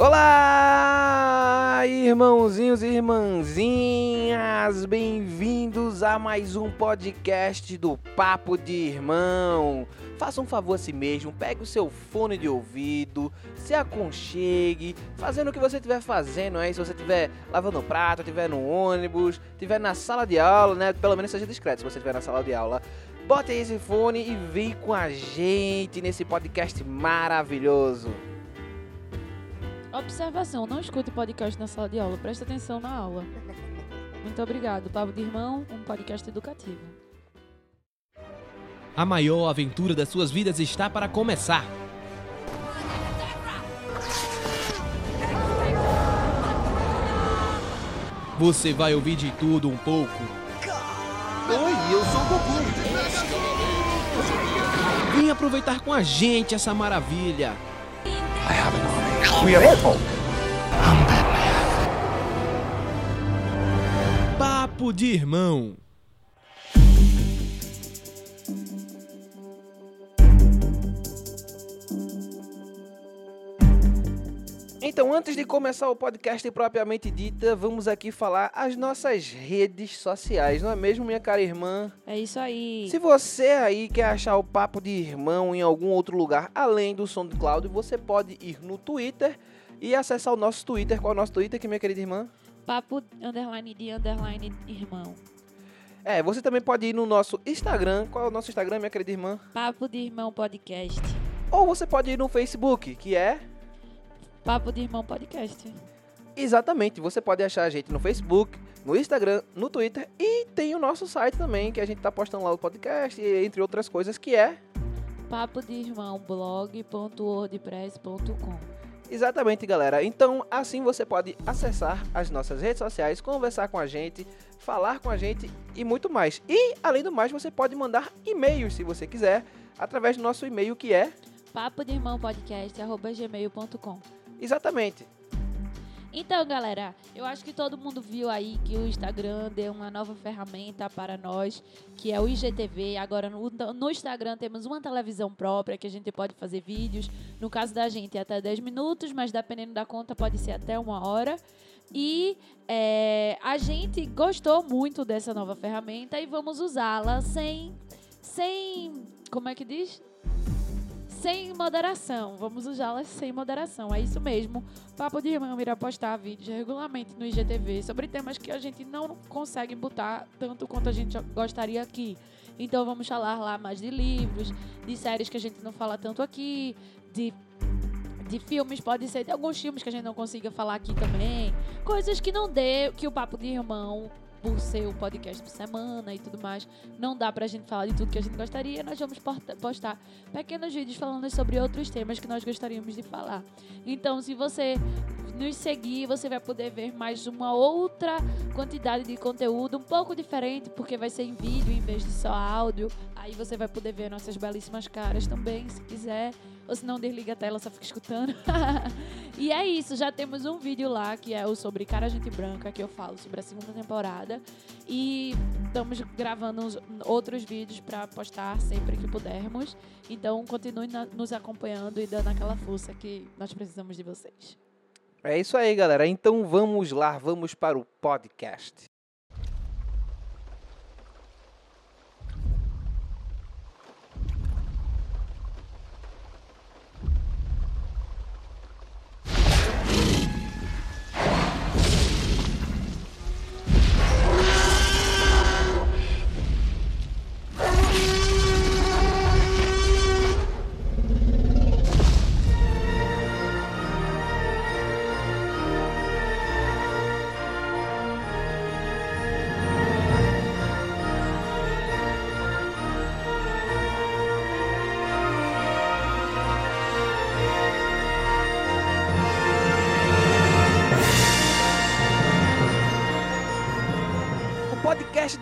Olá, irmãozinhos e irmãzinhas, bem-vindos a mais um podcast do Papo de Irmão. Faça um favor a si mesmo, pegue o seu fone de ouvido, se aconchegue, fazendo o que você estiver fazendo aí, se você estiver lavando prato, estiver no ônibus, estiver na sala de aula, né? Pelo menos seja discreto se você estiver na sala de aula. Bote aí esse fone e vem com a gente nesse podcast maravilhoso. Observação, não escute podcast na sala de aula, preste atenção na aula. Muito obrigado. Papo de Irmão, um podcast educativo. A maior aventura das suas vidas está para começar. Você vai ouvir de tudo um pouco. Oi, eu sou o Goku. Vem aproveitar com a gente essa maravilha. We are Apple. Papo de irmão. Então, antes de começar o podcast propriamente dita, vamos aqui falar as nossas redes sociais, não é mesmo, minha cara irmã? É isso aí. Se você aí quer achar o Papo de Irmão em algum outro lugar além do SoundCloud, você pode ir no Twitter e acessar o nosso Twitter. Qual é o nosso Twitter, que minha querida irmã? Papo underline de underline irmão. É, você também pode ir no nosso Instagram. Qual é o nosso Instagram, minha querida irmã? Papo de Irmão Podcast. Ou você pode ir no Facebook, que é Papo de Irmão Podcast. Exatamente, você pode achar a gente no Facebook, no Instagram, no Twitter e tem o nosso site também, que a gente tá postando lá o podcast, entre outras coisas, que é Papo de Irmão blog.wordpress.com. Exatamente, galera. Então, assim você pode acessar as nossas redes sociais, conversar com a gente, falar com a gente e muito mais. E, além do mais, você pode mandar e-mails, se você quiser, através do nosso e-mail que é Papo de Irmão. Exatamente Então, galera, eu acho que todo mundo viu aí que o Instagram deu uma nova ferramenta para nós, que é o IGTV. Agora, no, Instagram, temos uma televisão própria que a gente pode fazer vídeos. No caso da gente, é até 10 minutos, mas dependendo da conta, pode ser até uma hora. E é, a gente gostou muito dessa nova ferramenta e vamos usá-la sem. sem. como é que diz? Sem moderação. Vamos usá-las sem moderação. É isso mesmo. Papo de Irmão irá postar vídeos regularmente no IGTV sobre temas que a gente não consegue botar tanto quanto a gente gostaria aqui. Então vamos falar lá mais de livros, de séries que a gente não fala tanto aqui, de de filmes, pode ser de alguns filmes que a gente não consiga falar aqui também. Coisas que não dê, que o Papo de Irmão por ser podcast por semana e tudo mais, não dá pra gente falar de tudo que a gente gostaria. Nós vamos postar pequenos vídeos falando sobre outros temas que nós gostaríamos de falar. Então, se você nos seguir, você vai poder ver mais uma outra quantidade de conteúdo, um pouco diferente, porque vai ser em vídeo em vez de só áudio. Aí você vai poder ver nossas belíssimas caras também, se quiser. Ou se não, desliga a tela, só fica escutando. e é isso, já temos um vídeo lá que é o sobre Cara Gente Branca, que eu falo sobre a segunda temporada. E estamos gravando uns- outros vídeos para postar sempre que pudermos. Então continue na- nos acompanhando e dando aquela força que nós precisamos de vocês. É isso aí, galera. Então vamos lá, vamos para o podcast.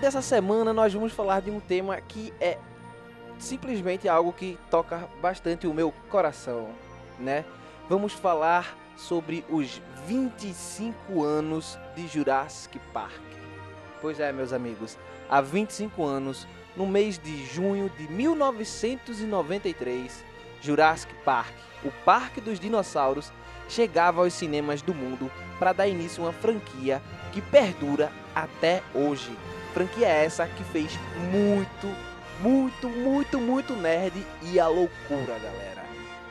Dessa semana nós vamos falar de um tema que é simplesmente algo que toca bastante o meu coração, né? Vamos falar sobre os 25 anos de Jurassic Park. Pois é, meus amigos, há 25 anos, no mês de junho de 1993, Jurassic Park, o Parque dos Dinossauros, chegava aos cinemas do mundo para dar início a uma franquia que perdura até hoje. Franquia essa que fez muito, muito, muito, muito nerd e a loucura, galera.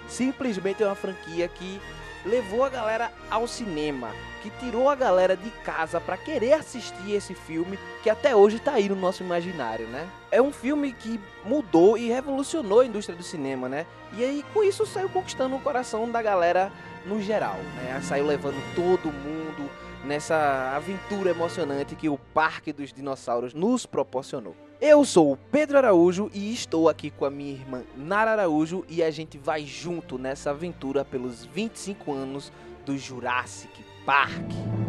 Simplesmente é uma franquia que levou a galera ao cinema, que tirou a galera de casa para querer assistir esse filme que até hoje tá aí no nosso imaginário, né? É um filme que mudou e revolucionou a indústria do cinema, né? E aí com isso saiu conquistando o coração da galera no geral, né? Saiu levando todo mundo nessa aventura emocionante que o Parque dos Dinossauros nos proporcionou. Eu sou o Pedro Araújo e estou aqui com a minha irmã Nara Araújo e a gente vai junto nessa aventura pelos 25 anos do Jurassic Park.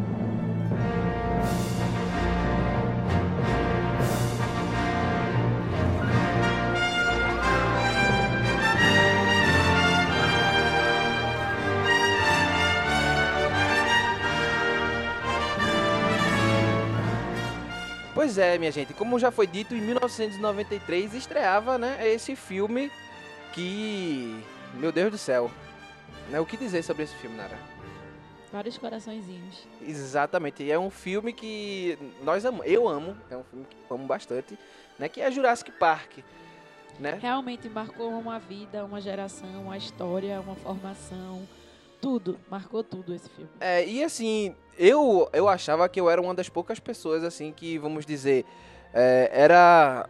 Pois é, minha gente, como já foi dito, em 1993 estreava, né, esse filme que, meu Deus do céu, né, o que dizer sobre esse filme, Nara? Vários coraçõezinhos. Exatamente, e é um filme que nós amamos, eu amo, é um filme que amo bastante, né, que é Jurassic Park, né? Realmente marcou uma vida, uma geração, uma história, uma formação. Tudo, marcou tudo esse filme. É, e assim, eu, eu achava que eu era uma das poucas pessoas, assim, que, vamos dizer, é, era.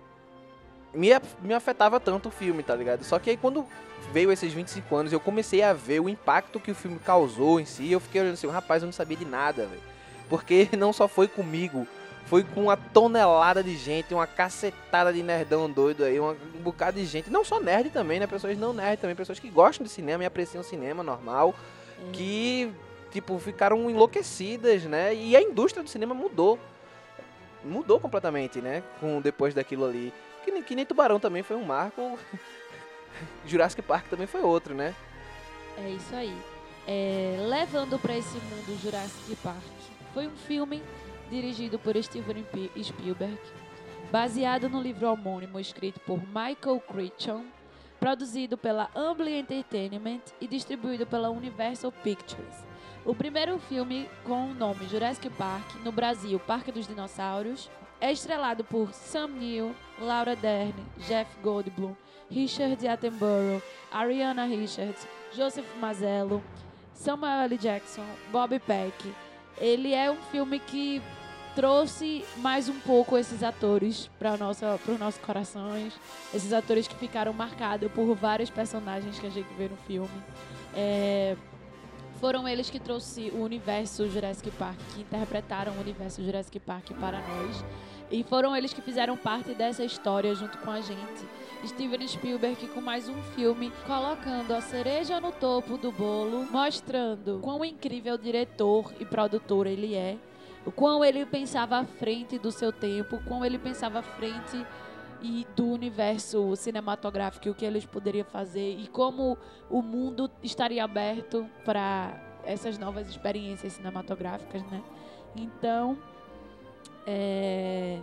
Me, me afetava tanto o filme, tá ligado? Só que aí quando veio esses 25 anos, eu comecei a ver o impacto que o filme causou em si. Eu fiquei olhando assim, rapaz, eu não sabia de nada, velho. Porque não só foi comigo, foi com uma tonelada de gente, uma cacetada de nerdão doido aí, um bocado de gente. Não só nerd também, né? Pessoas não nerd também, pessoas que gostam de cinema e apreciam cinema normal É. que tipo ficaram enlouquecidas, né? E a indústria do cinema mudou, mudou completamente, né? Com depois daquilo ali, que nem, que nem Tubarão também foi um marco, Jurassic Park também foi outro, né? É isso aí. É, levando para esse mundo Jurassic Park. Foi um filme dirigido por Steven Spielberg, baseado no livro homônimo escrito por Michael Crichton, produzido pela Amblin Entertainment e distribuído pela Universal Pictures. O primeiro filme com o nome Jurassic Park, no Brasil, Parque dos Dinossauros, é estrelado por Sam Neill, Laura Dern, Jeff Goldblum, Richard Attenborough, Ariana Richards, Joseph Mazzello, Samuel L. Jackson, Bob Peck. Ele é um filme que trouxe mais um pouco esses atores para os nossos corações, esses atores que ficaram marcados por vários personagens que a gente vê no filme. É, foram eles que trouxeram o universo Jurassic Park, que interpretaram o universo Jurassic Park para nós. E foram eles que fizeram parte dessa história junto com a gente. Steven Spielberg com mais um filme, colocando a cereja no topo do bolo, mostrando quão incrível diretor e produtor ele é, o quão ele pensava à frente do seu tempo, quão ele pensava à frente e do universo cinematográfico, o que eles poderiam fazer e como o mundo estaria aberto para essas novas experiências cinematográficas, né? Então, é,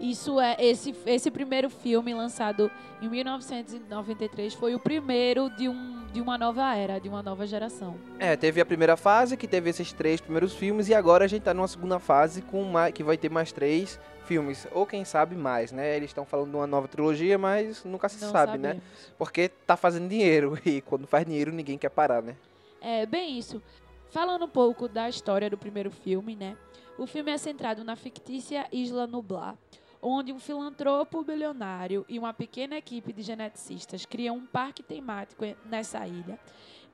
isso é esse esse primeiro filme lançado em 1993 foi o primeiro de um de uma nova era, de uma nova geração. É, teve a primeira fase que teve esses três primeiros filmes e agora a gente tá numa segunda fase com mais, que vai ter mais três filmes, ou quem sabe mais, né? Eles estão falando de uma nova trilogia, mas nunca se Não sabe, né? sabemos. Porque tá fazendo dinheiro e quando faz dinheiro ninguém quer parar, né? É, bem isso. Falando um pouco da história do primeiro filme, né? O filme é centrado na fictícia Isla Nublar, onde um filantropo bilionário e uma pequena equipe de geneticistas criam um parque temático nessa ilha.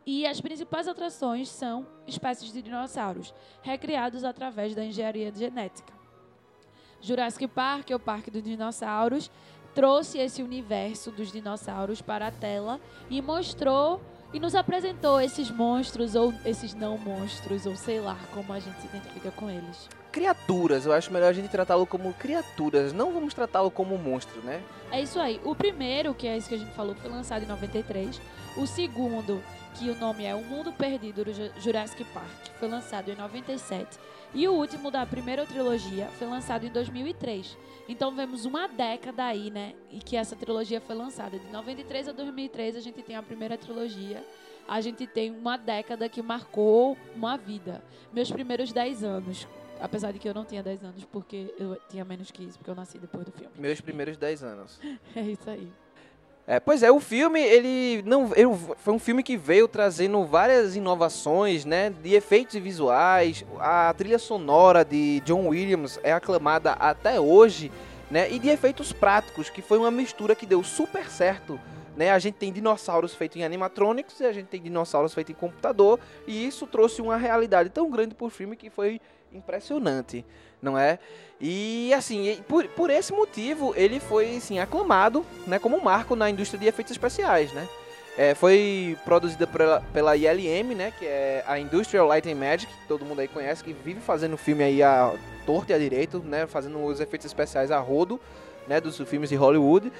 E as principais atrações são espécies de dinossauros, recriados através da engenharia genética. Jurassic Park, o Parque dos Dinossauros, trouxe esse universo dos dinossauros para a tela e mostrou e nos apresentou esses monstros ou esses não monstros, ou sei lá como a gente se identifica com eles. Criaturas, eu acho melhor a gente tratá-lo como criaturas, não vamos tratá-lo como monstro, né? É isso aí. O primeiro, que é isso que a gente falou, foi lançado em 93. O segundo, que o nome é O Mundo Perdido do Ju- Jurassic Park, foi lançado em 97. E o último da primeira trilogia foi lançado em 2003. Então vemos uma década aí, né? E que essa trilogia foi lançada. De 93 a 2003 a gente tem a primeira trilogia. a gente tem uma década que marcou uma vida. Meus primeiros 10 anos. Apesar de que eu não tinha 10 anos, porque eu tinha menos que isso, porque eu nasci depois do filme. Meus primeiros 10 anos. É isso aí. É, pois é, o filme, ele não ele foi um filme que veio trazendo várias inovações, né, de efeitos visuais. A trilha sonora de John Williams é aclamada até hoje, né, e de efeitos práticos, que foi uma mistura que deu super certo. Né, a gente tem dinossauros feitos em animatronics e a gente tem dinossauros feitos em computador, e isso trouxe uma realidade tão grande pro filme que foi impressionante, não é? E assim, por, por esse motivo, ele foi assim, aclamado né, como um marco na indústria de efeitos especiais, né? É, foi produzida pela, pela ILM, né, que é a Industrial Light and Magic, que todo mundo aí conhece, que vive fazendo filme aí a torto e a direito, né, fazendo os efeitos especiais a rodo, né, dos filmes de Hollywood.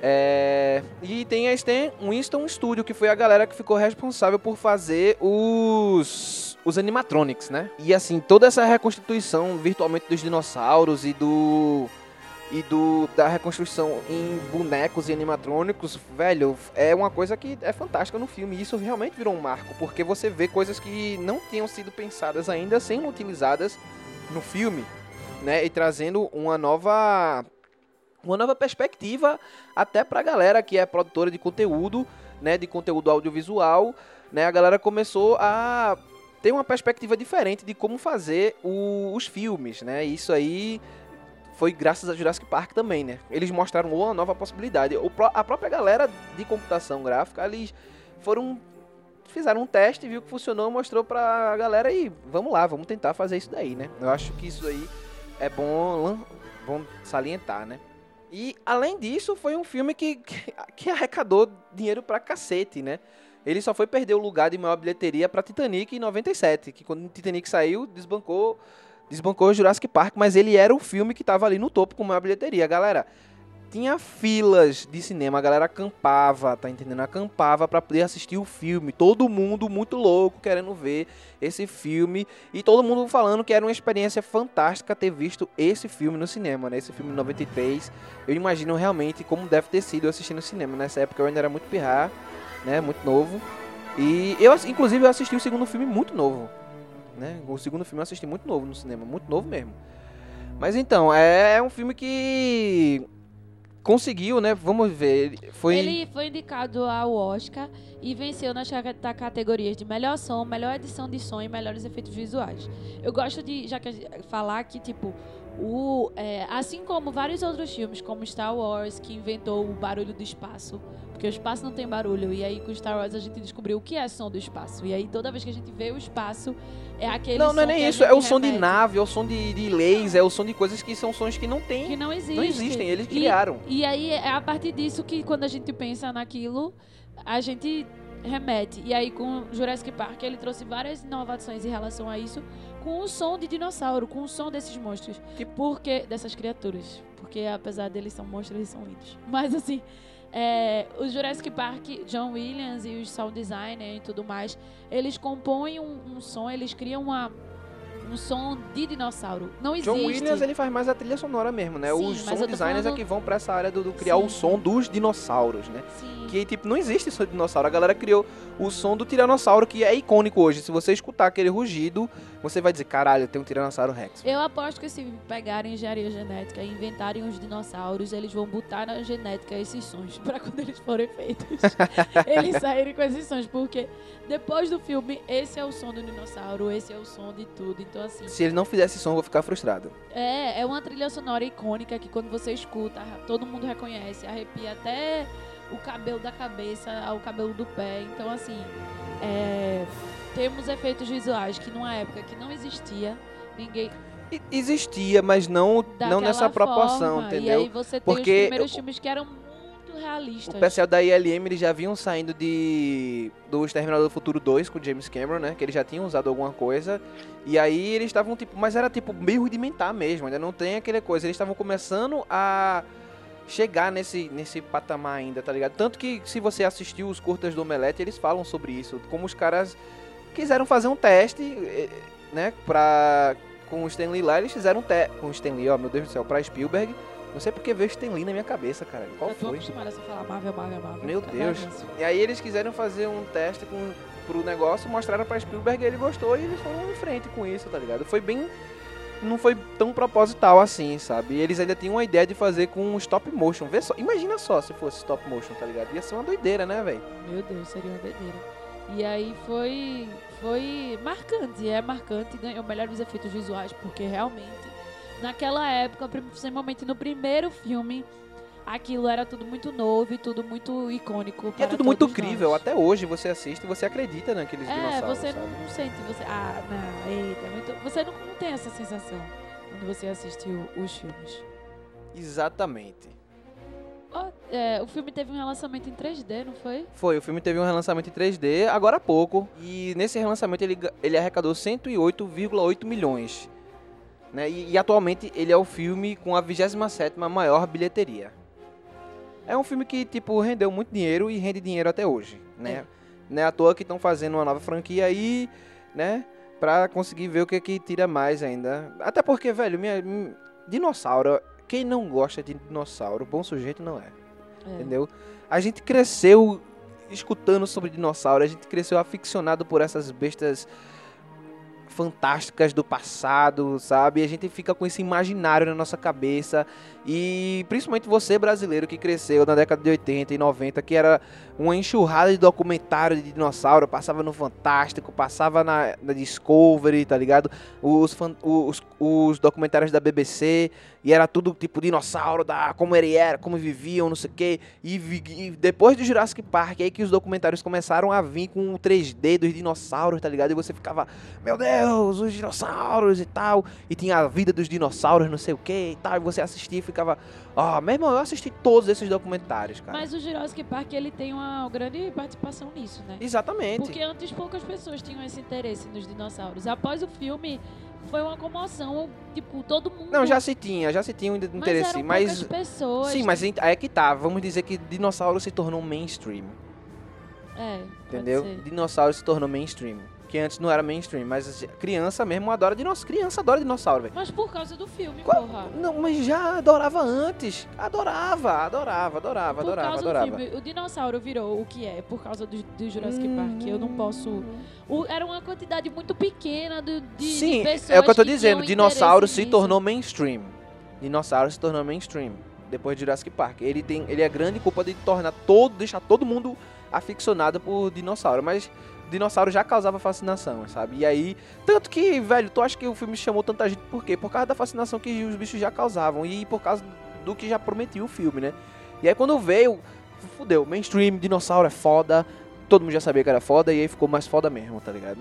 É, e tem a Stan Winston Studio, que foi a galera que ficou responsável por fazer os, os animatronics, né? E assim, toda essa reconstituição virtualmente dos dinossauros e do e do da reconstrução em bonecos e animatrônicos, velho, é uma coisa que é fantástica no filme. E isso realmente virou um marco, porque você vê coisas que não tinham sido pensadas ainda sendo utilizadas no filme, né? E trazendo uma nova uma nova perspectiva até pra galera que é produtora de conteúdo, né, de conteúdo audiovisual, né? A galera começou a ter uma perspectiva diferente de como fazer o- os filmes, né? Isso aí foi graças a Jurassic Park também, né? Eles mostraram uma nova possibilidade. O a própria galera de computação gráfica, eles foram fizeram um teste, viu que funcionou, mostrou pra galera e vamos lá, vamos tentar fazer isso daí, né? Eu acho que isso aí é bom, bom salientar, né? E além disso, foi um filme que, que, que arrecadou dinheiro pra cacete, né? Ele só foi perder o lugar de maior bilheteria pra Titanic em 97, que quando Titanic saiu, desbancou desbancou Jurassic Park, mas ele era o filme que tava ali no topo com maior bilheteria. Galera, tinha filas de cinema, a galera acampava, tá entendendo? Acampava pra poder assistir o filme. Todo mundo muito louco querendo ver esse filme e todo mundo falando que era uma experiência fantástica ter visto esse filme no cinema, né? Esse filme de 93. Eu imagino realmente como deve ter sido eu assistir no cinema. Nessa época eu ainda era muito pirrar, né? Muito novo. E eu, inclusive, eu assisti o segundo filme muito novo. Né? O segundo filme eu assisti muito novo no cinema, muito novo mesmo. Mas então, é, é um filme que conseguiu, né? Vamos ver. Foi. Ele foi indicado ao Oscar e venceu nas categorias de melhor som, melhor edição de som e melhores efeitos visuais. Eu gosto de já que falar que tipo o é, assim como vários outros filmes, como Star Wars, que inventou o barulho do espaço, porque o espaço não tem barulho. E aí com Star Wars a gente descobriu o que é som do espaço. E aí toda vez que a gente vê o espaço é aquele Não, não é nem que isso, é o som de nave, é o som de, de laser, é o som de coisas que são sons que não tem. que não existe. Não existem, eles E- criaram. E aí é a partir disso que quando a gente pensa naquilo, a gente remete. E aí com Jurassic Park ele trouxe várias inovações em relação a isso, com o som de dinossauro, com o som desses monstros, Tipo- porque dessas criaturas, porque apesar deles são monstros, eles são lindos. Mas assim, é, o Jurassic Park, John Williams e os sound designer e tudo mais, eles compõem um, um som, eles criam uma um som de dinossauro. Não existe. John Williams ele faz mais a trilha sonora mesmo, né? Sim, Os tô designers é falando- que vão pra essa área do, do criar o Sim. som dos dinossauros, né? Sim. Que, tipo, não existe som de dinossauro. A galera criou o som do tiranossauro, que é icônico hoje. Se você escutar aquele rugido, você vai dizer, caralho, tem um tiranossauro rex. Eu aposto que se pegarem engenharia genética e inventarem os dinossauros, eles vão botar na genética esses sons pra quando eles forem feitos. eles saírem com esses sons, porque depois do filme, esse é o som do dinossauro, esse é o som de tudo. Então, assim, Se ele não fizesse som, eu vou ficar frustrado. é, é uma trilha sonora icônica que quando você escuta, todo mundo reconhece, arrepia até o cabelo da cabeça ao cabelo do pé. Então, assim, é, temos efeitos visuais que numa época que não existia, ninguém Existia, mas não, não nessa proporção, forma. entendeu? E aí você tem Porque os primeiros filmes que eram realistas. O pessoal da ILM eles já vinham saindo de do Exterminador do Futuro 2 com James Cameron, né? Que eles já tinham usado alguma coisa. E aí eles estavam tipo, mas era tipo meio rudimentar mesmo, ainda não tem aquela coisa. Eles estavam começando a chegar nesse, nesse patamar ainda, tá ligado? Tanto que se você assistiu os curtas do Omelete, eles falam sobre isso, como os caras quiseram fazer um teste, eh, né, pra com o Stanley lá, eles fizeram um teste com o Stanley, ó, meu Deus do céu, pra Spielberg. Não sei porque veio o Stanley na minha cabeça, cara. Qual Eu tô foi? acostumada a só falar Marvel, Marvel, Marvel. Meu Fica Deus. E aí eles quiseram fazer um teste com pro negócio, mostraram pra Spielberg e ele gostou e eles foram em frente com isso, tá ligado? Foi bem. Não foi tão proposital assim, sabe? E eles ainda tinham uma ideia de fazer com stop motion. Vê só, imagina só se fosse stop motion, tá ligado? Ia ser uma doideira, né, velho? Meu Deus, seria uma doideira. E aí foi, foi marcante, é marcante, ganhou melhores efeitos visuais, porque realmente, naquela época, principalmente no primeiro filme, aquilo era tudo muito novo e tudo muito icônico. E é tudo muito todos crível. nós. Até hoje você assiste e você acredita naqueles É, dinossauros. você sabe? não, sente, você. Ah, não, eita, é muito. Você não, não tem essa sensação quando você assiste os filmes. Exatamente. Ó, é, o filme teve um relançamento em 3D, não foi? Foi, o filme teve um relançamento em 3D agora há pouco. E nesse relançamento ele, ele arrecadou 108,8 milhões. Né? E, e atualmente ele é o filme com a 27 maior bilheteria. É um filme que, tipo, rendeu muito dinheiro e rende dinheiro até hoje, né? É à toa que estão fazendo uma nova franquia aí, né? Pra conseguir ver o que que tira mais ainda. Até porque, velho, minha, hum, dinossauro, quem não gosta de dinossauro, bom sujeito não é. É. Entendeu? A gente cresceu escutando sobre dinossauro, a gente cresceu aficionado por essas bestas fantásticas do passado, sabe? A gente fica com esse imaginário na nossa cabeça. E principalmente você brasileiro que cresceu na década de 80 e 90, que era uma enxurrada de documentário de dinossauro, passava no Fantástico, passava na, na Discovery, tá ligado? Os, os, os documentários da BBC, e era tudo tipo dinossauro, da, como ele era, como viviam, não sei o quê. E, e depois do Jurassic Park, aí que os documentários começaram a vir com o 3D dos dinossauros, tá ligado? E você ficava, meu Deus, os dinossauros e tal. E tinha a vida dos dinossauros, não sei o que e tal. E você assistia e ficava, ó, meu irmão, eu assisti todos esses documentários, cara. Mas o Jurassic Park ele tem uma grande participação nisso, né? Exatamente. Porque antes poucas pessoas tinham esse interesse nos dinossauros. Após o filme, foi uma comoção, tipo, todo mundo. Não, já se tinha, já se tinha um mas interesse, mas. poucas pessoas. Sim, mas aí é que tá. Vamos dizer que dinossauro se tornou mainstream. É, Entendeu? Dinossauro se tornou mainstream. Que antes não era mainstream, mas criança mesmo adora dinossauro. Criança adora dinossauro, velho. Mas por causa do filme, Qual- porra. Não, mas já adorava antes. Adorava, adorava, adorava, Por adorava, causa adorava. do filme, o dinossauro virou o que é, por causa do, do Jurassic Park. Eu não posso. o- era uma quantidade muito pequena de, de, de Sim, pessoas. é o que eu tô dizendo. Dinossauro se nisso. tornou mainstream. Dinossauro se tornou mainstream. Depois de Jurassic Park. Ele, tem, ele é grande culpa de tornar todo, deixar todo mundo aficionado por dinossauro. Mas dinossauro já causava fascinação, sabe? E aí, tanto que, velho, tu acha que o filme chamou tanta gente por quê? Por causa da fascinação que os bichos já causavam e por causa do que já prometia o filme, né? E aí quando veio, fudeu, mainstream, dinossauro é foda, todo mundo já sabia que era foda e aí ficou mais foda mesmo, tá ligado?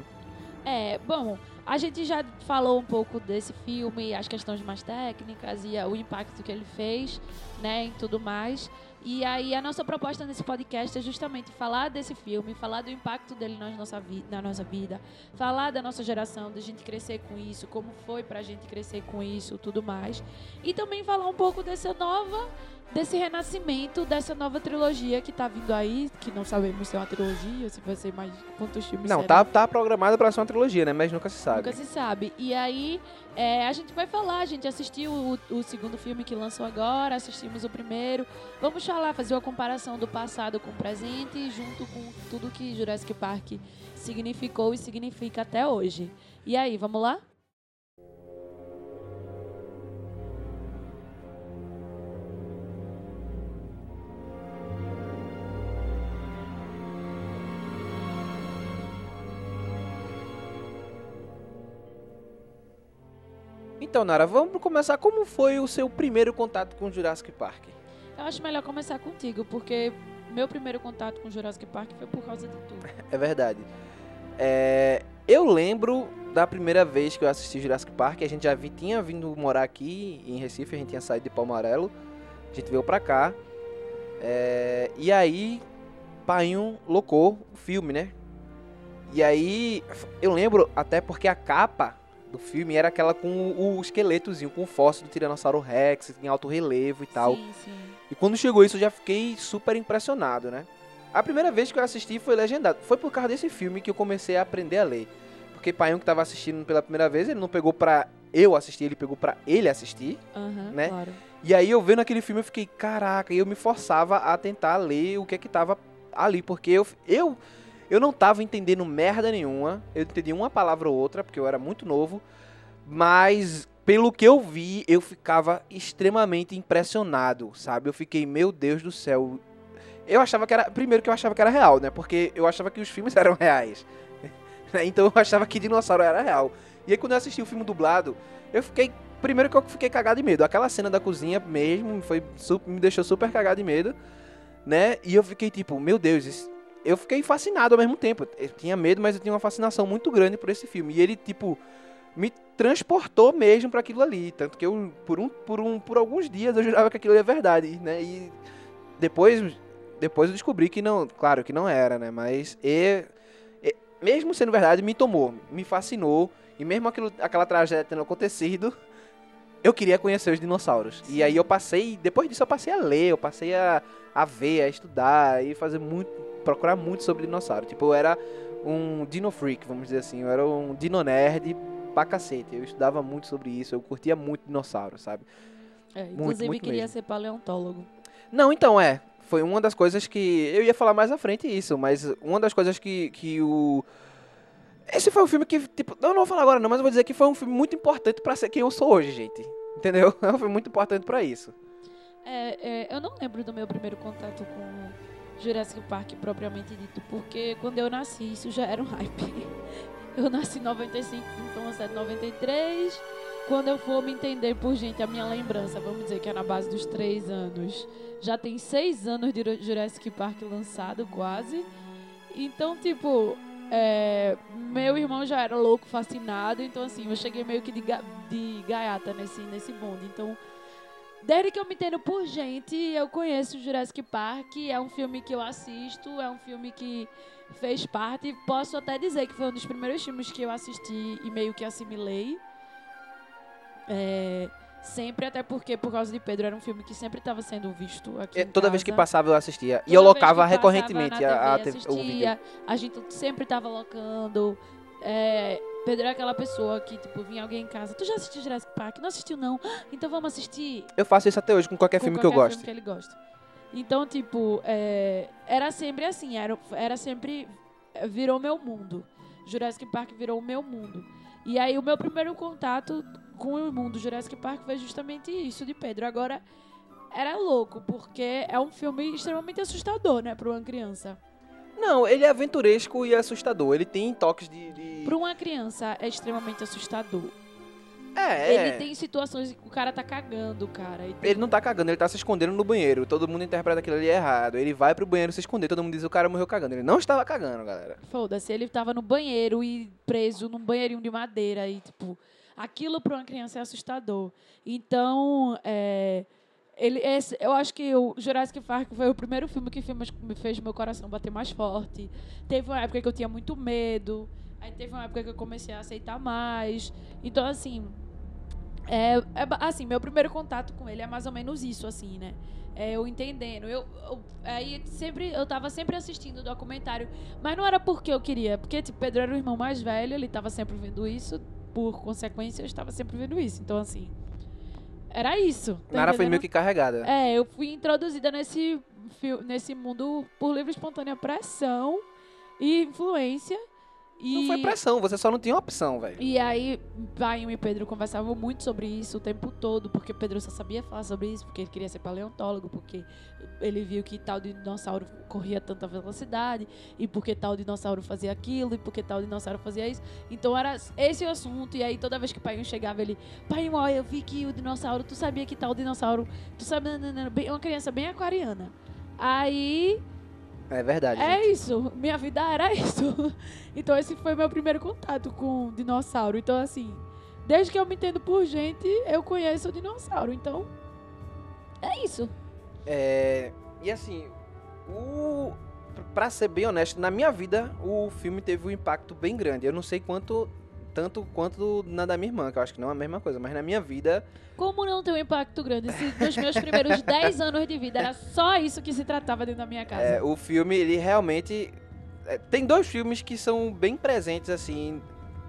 É, bom, a gente já falou um pouco desse filme, as questões mais técnicas e o impacto que ele fez, né, e tudo mais. E aí a nossa proposta nesse podcast é justamente falar desse filme, falar do impacto dele na nossa, vi na nossa vida, falar da nossa geração, da gente crescer com isso, como foi pra gente crescer com isso, tudo mais. E também falar um pouco dessa nova desse renascimento dessa nova trilogia que tá vindo aí, que não sabemos se é uma trilogia, se vai ser mais quantos filmes Não, serão. tá, tá programada pra ser uma trilogia, né? Mas nunca se sabe. Nunca se sabe. E aí, é, a gente vai falar, a gente assistiu o, o segundo filme que lançou agora, assistimos o primeiro. Vamos falar, fazer uma comparação do passado com o presente, junto com tudo que Jurassic Park significou e significa até hoje. E aí, vamos lá? Então, Nara, vamos começar. Como foi o seu primeiro contato com Jurassic Park? Eu acho melhor começar contigo, porque meu primeiro contato com Jurassic Park foi por causa de tu. É verdade. É, eu lembro da primeira vez que eu assisti Jurassic Park. A gente já vi- tinha vindo morar aqui em Recife, a gente tinha saído de Palmarelo. A gente veio pra cá. É, e aí, Painho locou o filme, né? E aí, eu lembro até porque a capa do filme era aquela com o, o esqueletozinho, com o fóssil do Tiranossauro Rex, em alto relevo e tal. Sim, sim. E quando chegou isso, eu já fiquei super impressionado, né? A primeira vez que eu assisti foi legendado. Foi por causa desse filme que eu comecei a aprender a ler. Porque Paião que tava assistindo pela primeira vez, ele não pegou pra eu assistir, ele pegou pra ele assistir. Aham, Né? claro. E aí eu vendo aquele filme, eu fiquei, caraca, e eu me forçava a tentar ler o que é que tava ali. Porque eu, eu, Eu não tava entendendo merda nenhuma. Eu entendi uma palavra ou outra, porque eu era muito novo. Mas, pelo que eu vi, eu ficava extremamente impressionado, sabe? Eu fiquei, meu Deus do céu. Eu achava que era. Primeiro que eu achava que era real, né? Porque eu achava que os filmes eram reais. então eu achava que dinossauro era real. E aí quando eu assisti o filme dublado, eu fiquei. Primeiro que eu fiquei cagado de medo. Aquela cena da cozinha mesmo foi, me deixou super cagado de medo, né? E eu fiquei tipo, meu Deus, isso- eu fiquei fascinado ao mesmo tempo. Eu tinha medo, mas eu tinha uma fascinação muito grande por esse filme. E ele, tipo, me transportou mesmo para aquilo ali. Tanto que eu, por, um, por, um, por alguns dias, eu jurava que aquilo é verdade, né? E depois, depois eu descobri que não, claro que não era, né? Mas e, e- mesmo sendo verdade, me tomou, me fascinou. E mesmo aquilo, aquela tragédia tendo acontecido, eu queria conhecer os dinossauros. E aí eu passei, depois disso eu passei a ler, eu passei a, a ver, a estudar e fazer muito, procurar muito sobre dinossauro. Tipo, eu era um dino freak, vamos dizer assim. Eu era um dino nerd pra cacete. Eu estudava muito sobre isso, eu curtia muito dinossauro, sabe? É, inclusive, muito queria mesmo. ser paleontólogo. Não, então é. Foi uma das coisas que. Eu ia falar mais à frente isso, mas uma das coisas que, que o. Esse foi um filme que, tipo, eu não vou falar agora não, mas eu vou dizer que foi um filme muito importante pra ser quem eu sou hoje, gente. Entendeu? É um filme muito importante pra isso. É, é, eu não lembro do meu primeiro contato com Jurassic Park propriamente dito, porque quando eu nasci isso já era um hype. Eu nasci em 95, então 97, 93. Quando eu for me entender por gente, a minha lembrança, vamos dizer que é na base dos três anos. Já tem seis anos de Jurassic Park lançado, quase. Então, tipo, é, meu irmão já era louco, fascinado. Então, assim, eu cheguei meio que de, de gaiata nesse, nesse bonde. Então, Desde que eu me entendo por gente, eu conheço Jurassic Park. É um filme que eu assisto, é um filme que fez parte. Posso até dizer que foi um dos primeiros filmes que eu assisti e meio que assimilei. É, sempre, até porque, por causa de Pedro, era um filme que sempre estava sendo visto aqui. É, toda vez que casa. passava eu assistia. E Toda eu vez locava recorrentemente a, a TV, o vídeo. assistia, A gente sempre tava locando. É, Pedro é aquela pessoa que, tipo, vinha alguém em casa. Tu já assistiu Jurassic Park? Não assistiu, não? "Ah, Então vamos assistir Eu faço isso até hoje com qualquer com filme que eu qualquer gosto. filme que ele gosta. Então, tipo, é, era sempre assim, era, era sempre. Virou meu mundo. Jurassic Park virou o meu mundo. E aí, o meu primeiro contato com o mundo Jurassic Park foi justamente isso de Pedro. Agora, era louco, porque é um filme extremamente assustador, né, pra uma criança. Não, ele é aventuresco e assustador. Ele tem toques de. de- Pra uma criança, é extremamente assustador. É, é. Ele tem situações que o cara tá cagando, cara. e tem- Ele não tá cagando, ele tá se escondendo no banheiro. Todo mundo interpreta aquilo ali errado. Ele vai pro banheiro se esconder, todo mundo diz o cara morreu cagando. Ele não estava cagando, galera. Foda-se, ele tava no banheiro e preso num banheirinho de madeira e, tipo, aquilo pra uma criança é assustador. Então, é, ele, esse, eu acho que o Jurassic Park foi o primeiro filme que me fez meu coração bater mais forte. Teve uma época que eu tinha muito medo, aí teve uma época que eu comecei a aceitar mais. Então, assim, é, é assim, meu primeiro contato com ele é mais ou menos isso, assim, né? É, eu entendendo. Eu, eu- aí sempre, eu tava sempre assistindo o documentário, mas não era porque eu queria, porque tipo, Pedro era o irmão mais velho, ele tava sempre vendo isso, por consequência eu estava sempre vendo isso. Então, assim, era isso. tá Nara foi entendendo? meio que carregada. É, eu fui introduzida nesse, nesse mundo por livre espontânea pressão e influência. E... Não foi pressão, você só não tinha opção, velho. E aí, pai e Pedro conversavam muito sobre isso o tempo todo, porque Pedro só sabia falar sobre isso, porque ele queria ser paleontólogo, porque ele viu que tal dinossauro corria tanta velocidade, e porque tal dinossauro fazia aquilo, e porque tal dinossauro fazia isso. Então era esse o assunto, e aí toda vez que o pai chegava, ele, pai, ó, eu vi que o dinossauro, tu sabia que tal dinossauro, tu sabe, nananana", bem- uma criança bem aquariana. Aí É verdade. gente. é isso, minha vida era isso. Então esse foi meu primeiro contato com dinossauro. Então assim, desde que eu me entendo por gente, eu conheço o dinossauro. Então é isso. É, e assim, o pra ser bem honesto, na minha vida o filme teve um impacto bem grande. Eu não sei quanto tanto quanto na da minha irmã, que eu acho que não é a mesma coisa, mas na minha vida, Como não ter um impacto grande? Se nos meus primeiros 10 anos de vida era só isso que se tratava dentro da minha casa. é, o filme ele realmente é, tem dois filmes que são bem presentes assim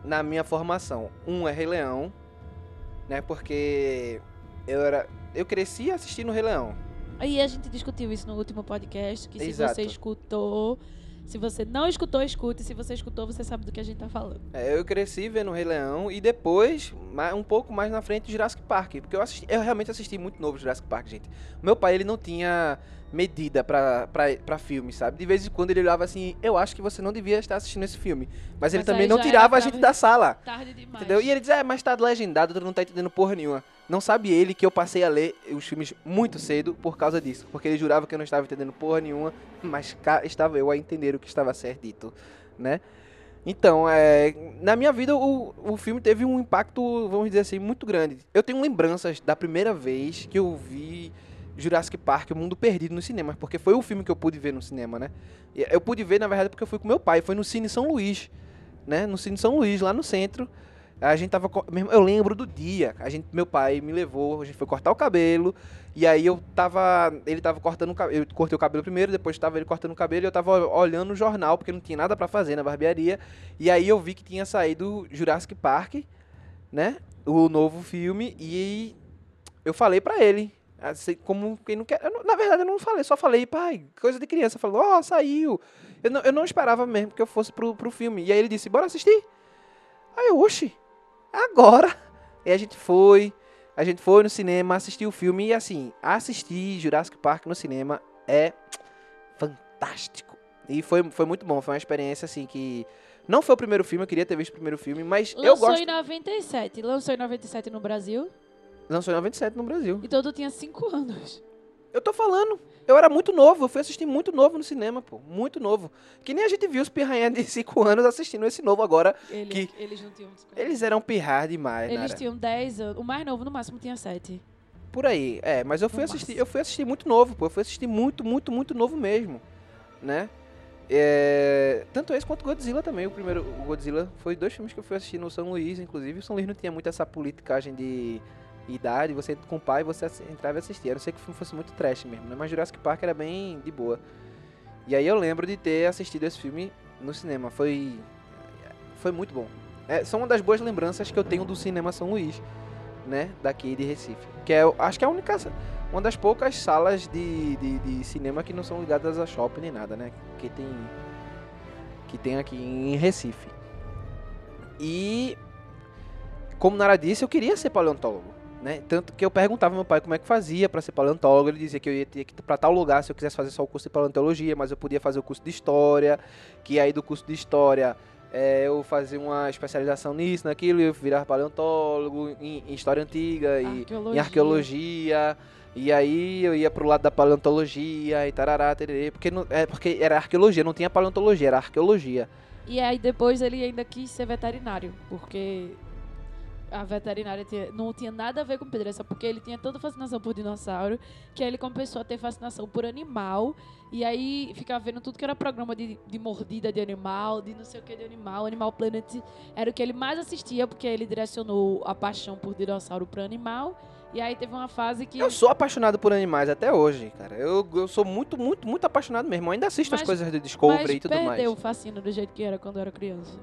na minha formação. Um é Rei Leão, né? Porque eu era eu cresci assistindo Rei Leão. Aí a gente discutiu isso no último podcast, que se Exato. você escutou, Se você não escutou, escute. Se você escutou, você sabe do que a gente tá falando. É, eu cresci vendo o Rei Leão e depois, um pouco mais na frente, Jurassic Park. Porque eu, assisti- eu realmente assisti muito novo Jurassic Park, gente. Meu pai, ele não tinha medida pra, pra, pra filme, sabe? De vez em quando ele olhava assim, eu acho que você não devia estar assistindo esse filme. Mas ele Mas também aí não tirava a gente da sala. Tarde demais. Entendeu? E ele diz, é, mas tá legendado, tu não tá entendendo porra nenhuma. Não sabe ele que eu passei a ler os filmes muito cedo por causa disso. Porque ele jurava que eu não estava entendendo porra nenhuma, mas cá estava eu a entender o que estava ser dito, né? Então, é, na minha vida, o, o filme teve um impacto, vamos dizer assim, muito grande. Eu tenho lembranças da primeira vez que eu vi Jurassic Park, O Mundo Perdido no cinema, porque foi o filme que eu pude ver no cinema, né? Eu pude ver, na verdade, porque eu fui com meu pai, foi no Cine São Luís, né? No Cine São Luís, lá no centro. A gente tava. Eu lembro do dia. A gente, meu pai me levou, a gente foi cortar o cabelo. E aí eu tava. Ele tava cortando o cabelo. Eu cortei o cabelo primeiro, depois tava ele cortando o cabelo e eu tava olhando o jornal, porque não tinha nada pra fazer na barbearia. E aí eu vi que tinha saído Jurassic Park, né? O novo filme. E eu falei pra ele. Assim, como quem não quer. eu na verdade, eu não falei, só falei, pai, coisa de criança. Falou, ó, saiu. Eu não, eu não esperava mesmo que eu fosse pro, pro filme. E aí ele disse, bora assistir. Aí eu, oxi, agora. E a gente foi, a gente foi no cinema, assistiu o filme e assim, assistir Jurassic Park no cinema é fantástico. E foi, foi muito bom, foi uma experiência assim que não foi o primeiro filme, eu queria ter visto o primeiro filme, mas eu Lançou gosto. em 97. Lançou em 97 no Brasil. Lançou em 97 no Brasil. Então tu tinha 5 anos. Eu tô falando, eu era muito novo, eu fui assistir muito novo no cinema, pô, muito novo. Que nem a gente viu os pirranhas de 5 anos assistindo esse novo agora. Eles, Que- eles não tinham 5 Eles eram pirrar demais, Eles Nara. tinham 10 anos. O mais novo, no máximo, tinha 7. Por aí, é, mas eu fui No assistir, máximo. eu fui assistir muito novo, pô, eu fui assistir muito, muito, muito novo mesmo, né? É, tanto esse quanto Godzilla também, o primeiro, o Godzilla, foi dois filmes que eu fui assistir no São Luís, inclusive, o São Luís não tinha muito essa politicagem de idade, você com o pai, você entrava e assistia, a não ser que o filme fosse muito trash mesmo, né? Mas Jurassic Park era bem de boa. E aí eu lembro de ter assistido esse filme no cinema, foi, foi muito bom. É, são uma das boas lembranças que eu tenho do cinema São Luís, né, daqui de Recife. Que é, acho que é a única, uma das poucas salas de, de, de cinema que não são ligadas a shopping nem nada, né, que tem, que tem aqui em Recife. E, como Nara disse, eu queria ser paleontólogo, né, tanto que eu perguntava ao meu pai como é que fazia para ser paleontólogo, ele dizia que eu ia ter que ir para tal lugar se eu quisesse fazer só o curso de paleontologia, mas eu podia fazer o curso de história, que aí do curso de história é, eu fazia uma especialização nisso, naquilo, eu virar paleontólogo em, em história antiga e em Arqueologia. arqueologia. E aí eu ia pro lado da paleontologia e tarará, tererê, porque, não, é, porque era arqueologia, não tinha paleontologia, era arqueologia. E aí depois ele ainda quis ser veterinário, porque a veterinária tinha- não tinha nada a ver com Pedro, é só porque ele tinha tanta fascinação por dinossauro, que aí ele começou a ter fascinação por animal, e aí ficava vendo tudo que era programa de, de mordida de animal, de não sei o que de animal, Animal Planet era o que ele mais assistia, porque ele direcionou a paixão por dinossauro para animal, e aí teve uma fase que... Eu sou apaixonado por animais até hoje, cara. Eu, eu sou muito, muito, muito apaixonado mesmo. Eu ainda assisto as Mas- coisas do Discovery mas e tudo mais. perdeu o fascínio do jeito que era quando era criança.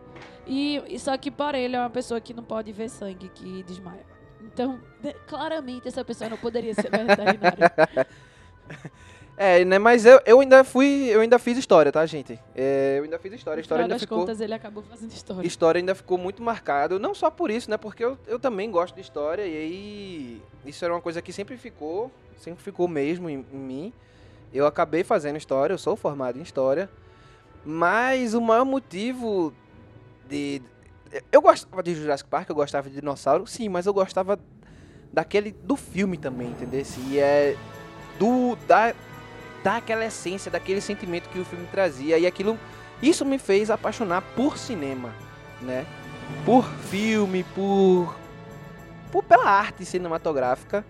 E, e só que para ele é uma pessoa que não pode ver sangue, que desmaia. Então, claramente essa pessoa não poderia ser veterinária. É, né, mas eu, eu ainda fui, eu ainda fiz história, tá, gente? É, eu ainda fiz história, história ainda das ficou... contas, ele acabou fazendo história. história ainda ficou muito marcado, não só por isso, né? Porque eu, eu também gosto de história e aí isso era uma coisa que sempre ficou, sempre ficou mesmo em, em mim. Eu acabei fazendo história, eu sou formado em história, mas o maior motivo de eu gostava de Jurassic Park, eu gostava de dinossauro, sim, mas eu gostava daquele do filme também, entendeu? E é do da daquela essência, daquele sentimento que o filme trazia e aquilo isso me fez apaixonar por cinema, né? Por filme, por, por pela arte cinematográfica.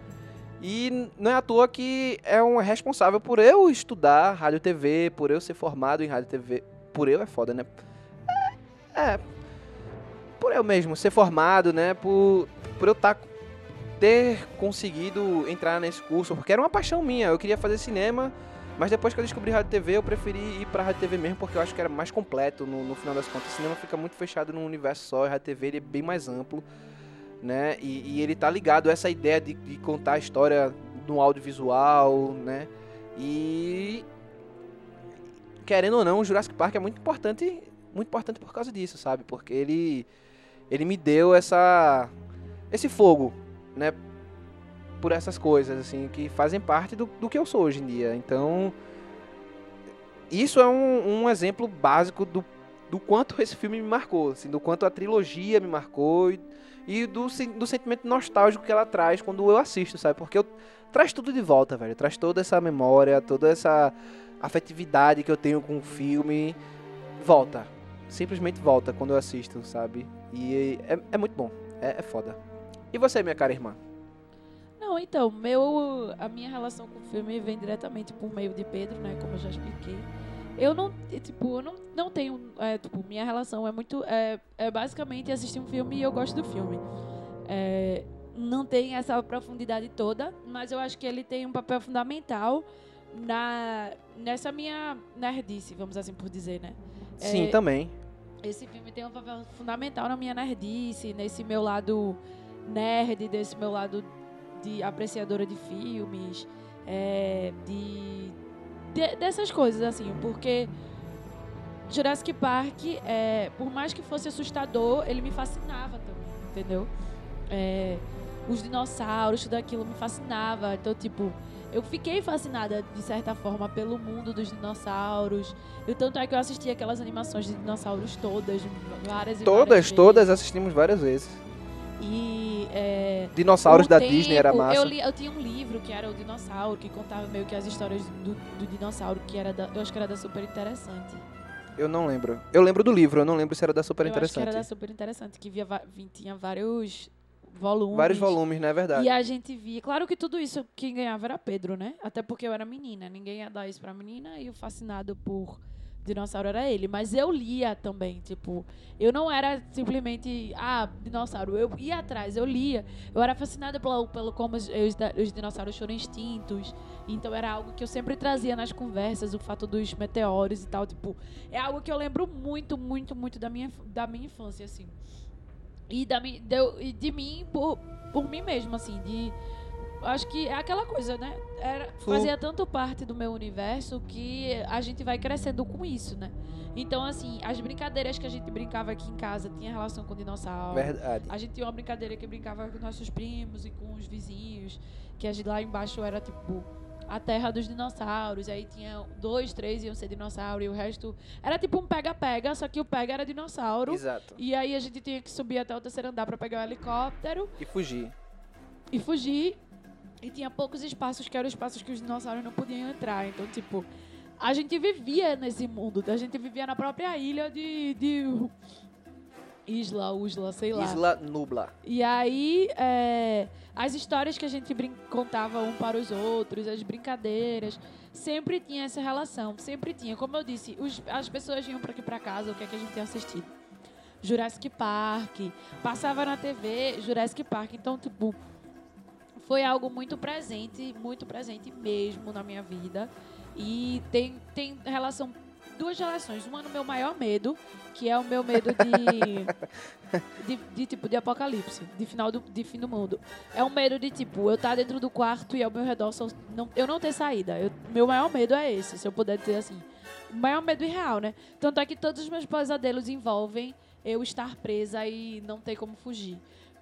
E não é à toa que é um responsável por eu estudar rádio TV, por eu ser formado em rádio TV. Por eu é foda, né? É, é, por eu mesmo ser formado, né? Por, por eu tá, ter conseguido entrar nesse curso, porque era uma paixão minha. Eu queria fazer cinema, mas depois que eu descobri rádio TV, eu preferi ir pra rádio TV mesmo, porque eu acho que era mais completo no, no final das contas. O cinema fica muito fechado num universo só, e a rádio TV ele é bem mais amplo, né? E, e ele tá ligado a essa ideia de, de contar a história no audiovisual, né? E querendo ou não, o Jurassic Park é muito importante, muito importante por causa disso, sabe? Porque ele ele me deu essa esse fogo, né? Por essas coisas assim que fazem parte do, do que eu sou hoje em dia. Então, isso é um, um exemplo básico do, do quanto esse filme me marcou, assim, do quanto a trilogia me marcou e, e do, do sentimento nostálgico que ela traz quando eu assisto, sabe? Porque eu, traz tudo de volta, velho. Traz toda essa memória, toda essa afetividade que eu tenho com o filme. Volta. Simplesmente volta quando eu assisto, sabe? E é, é muito bom. É, é foda. E você, minha cara irmã? Não, então, meu, a minha relação com o filme vem diretamente por meio de Pedro, né? Como eu já expliquei. Eu não, tipo, eu não, não tenho, é, tipo, minha relação é muito, é, é basicamente assistir um filme e eu gosto do filme. É, não tem essa profundidade toda, mas eu acho que ele tem um papel fundamental na, nessa minha nerdice, vamos assim por dizer, né? Sim, É, também. esse filme tem um papel fundamental na minha nerdice, nesse meu lado nerd, desse meu lado de apreciadora de filmes, é, de, de- dessas coisas assim, porque Jurassic Park, é, por mais que fosse assustador, ele me fascinava também, entendeu? É, os dinossauros, tudo aquilo me fascinava, então tipo eu fiquei fascinada, de certa forma, pelo mundo dos dinossauros. E tanto é que eu assisti aquelas animações de dinossauros todas, várias e Todas, várias todas assistimos várias vezes. E é, Dinossauros da tempo, Disney era massa. Eu, li- eu tinha um livro que era o Dinossauro, que contava meio que as histórias do, do dinossauro, que era da, eu acho que era da Super Interessante. Eu não lembro. Eu lembro do livro, eu não lembro se era da Super eu acho que Interessante. era da Super Interessante, que via, tinha vários volumes. Vários volumes, não é verdade? E a gente via. Claro que tudo isso quem ganhava era Pedro, né? Até porque eu era menina. Ninguém ia dar isso pra menina e o fascinado por dinossauro era ele. Mas eu lia também. Tipo, eu não era simplesmente, ah, dinossauro. Eu ia atrás, eu lia. Eu era fascinada pelo, pelo como os, os dinossauros foram extintos. Então era algo que eu sempre trazia nas conversas, o fato dos meteoros e tal. Tipo, é algo que eu lembro muito, muito, muito da minha, da minha infância, assim. E, da, mi- deu, e de mim por, por mim mesmo, assim, de. Acho que é aquela coisa, né? Era, fazia tanto parte do meu universo que a gente vai crescendo com isso, né? Então, assim, as brincadeiras que a gente brincava aqui em casa tinha relação com dinossauro. Verdade. A gente tinha uma brincadeira que brincava com nossos primos e com os vizinhos, que a gente lá embaixo era tipo a terra dos dinossauros. Aí tinha dois, três iam ser dinossauro e o resto era tipo um pega-pega, só que o pega era dinossauro. Exato. E aí a gente tinha que subir até o terceiro andar pra pegar o helicóptero E fugir. e fugir. E tinha poucos espaços que eram espaços que os dinossauros não podiam entrar. Então, tipo, a gente vivia nesse mundo. A gente vivia na própria ilha de. de Isla, Usla, sei lá. Isla Nubla. E aí, é, as histórias que a gente contava um para os outros, as brincadeiras, sempre tinha essa relação, sempre tinha. Como eu disse, os- as pessoas vinham para aqui para casa, o que é que a gente tinha assistido? Jurassic Park, passava na TV Jurassic Park, então, tipo, foi algo muito presente, muito presente mesmo na minha vida. E tem, tem relação, duas relações. Uma no meu maior medo, que é o meu medo de de, de, tipo de apocalipse, de final do de fim do mundo. É um medo de tipo, eu estar dentro do quarto e ao meu redor só, não, eu não ter saída. Eu- meu maior medo é esse, se eu puder dizer assim. O maior medo irreal, né? Tanto é que todos os meus pesadelos envolvem eu estar presa e não ter como fugir.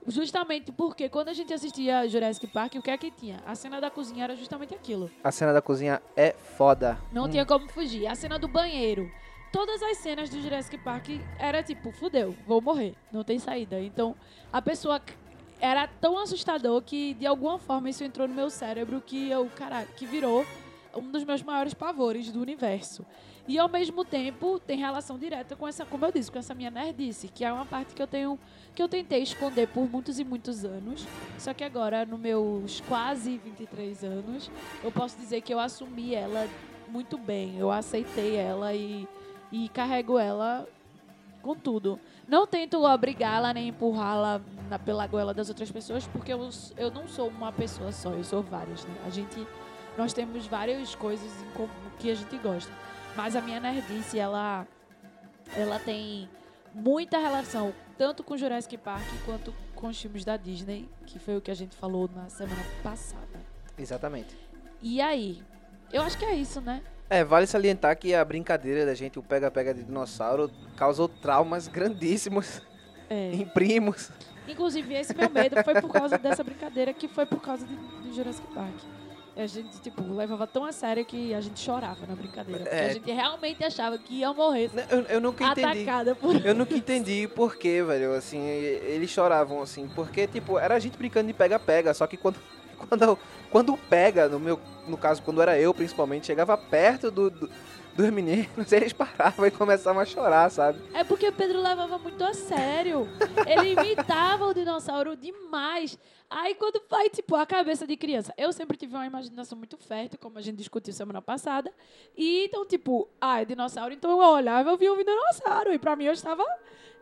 Justamente porque quando a gente assistia Jurassic Park, o que é que tinha? A cena da cozinha era justamente aquilo. A cena da cozinha é foda. Não Hum. tinha como fugir. A cena do banheiro. Todas as cenas do Jurassic Park era tipo, fudeu, vou morrer, não tem saída. Então, a pessoa era tão assustador que de alguma forma isso entrou no meu cérebro que eu, caralho, que virou um dos meus maiores pavores do universo. E ao mesmo tempo tem relação direta com essa, como eu disse, com essa minha nerdice, que é uma parte que eu tenho que eu tentei esconder por muitos e muitos anos. Só que agora, nos meus quase 23 anos, eu posso dizer que eu assumi ela muito bem. Eu aceitei ela e, e carrego ela com tudo. Não tento obrigá-la nem empurrá-la pela goela das outras pessoas, porque eu, eu não sou uma pessoa só, eu sou várias, né? A gente, nós temos várias coisas que a gente gosta. Mas a minha nerdice, ela, ela tem muita relação, tanto com Jurassic Park quanto com os filmes da Disney, que foi o que a gente falou na semana passada. Exatamente. E aí? Eu acho que é isso, né? É, vale salientar que a brincadeira da gente, o pega-pega de dinossauro, causou traumas grandíssimos É. em primos. Inclusive, esse meu medo foi por causa dessa brincadeira que foi por causa de, de Jurassic Park. A gente, tipo, levava tão a sério que a gente chorava na brincadeira. Porque É. a gente realmente achava que ia morrer Eu, eu nunca entendi. atacada por... Eu nunca entendi por quê, velho. Assim, eles choravam assim, porque tipo, era a gente brincando de pega-pega, só que quando quando quando o pega, no meu no caso, quando era eu principalmente, chegava perto do, do- dos meninos, eles paravam e começavam a chorar, sabe? É porque o Pedro levava muito a sério. Ele imitava o dinossauro demais. Aí quando vai, tipo, a cabeça de criança. Eu sempre tive uma imaginação muito fértil, como a gente discutiu semana passada. E então, tipo, ah, é dinossauro. Então eu olhava eu via um dinossauro. E pra mim eu estava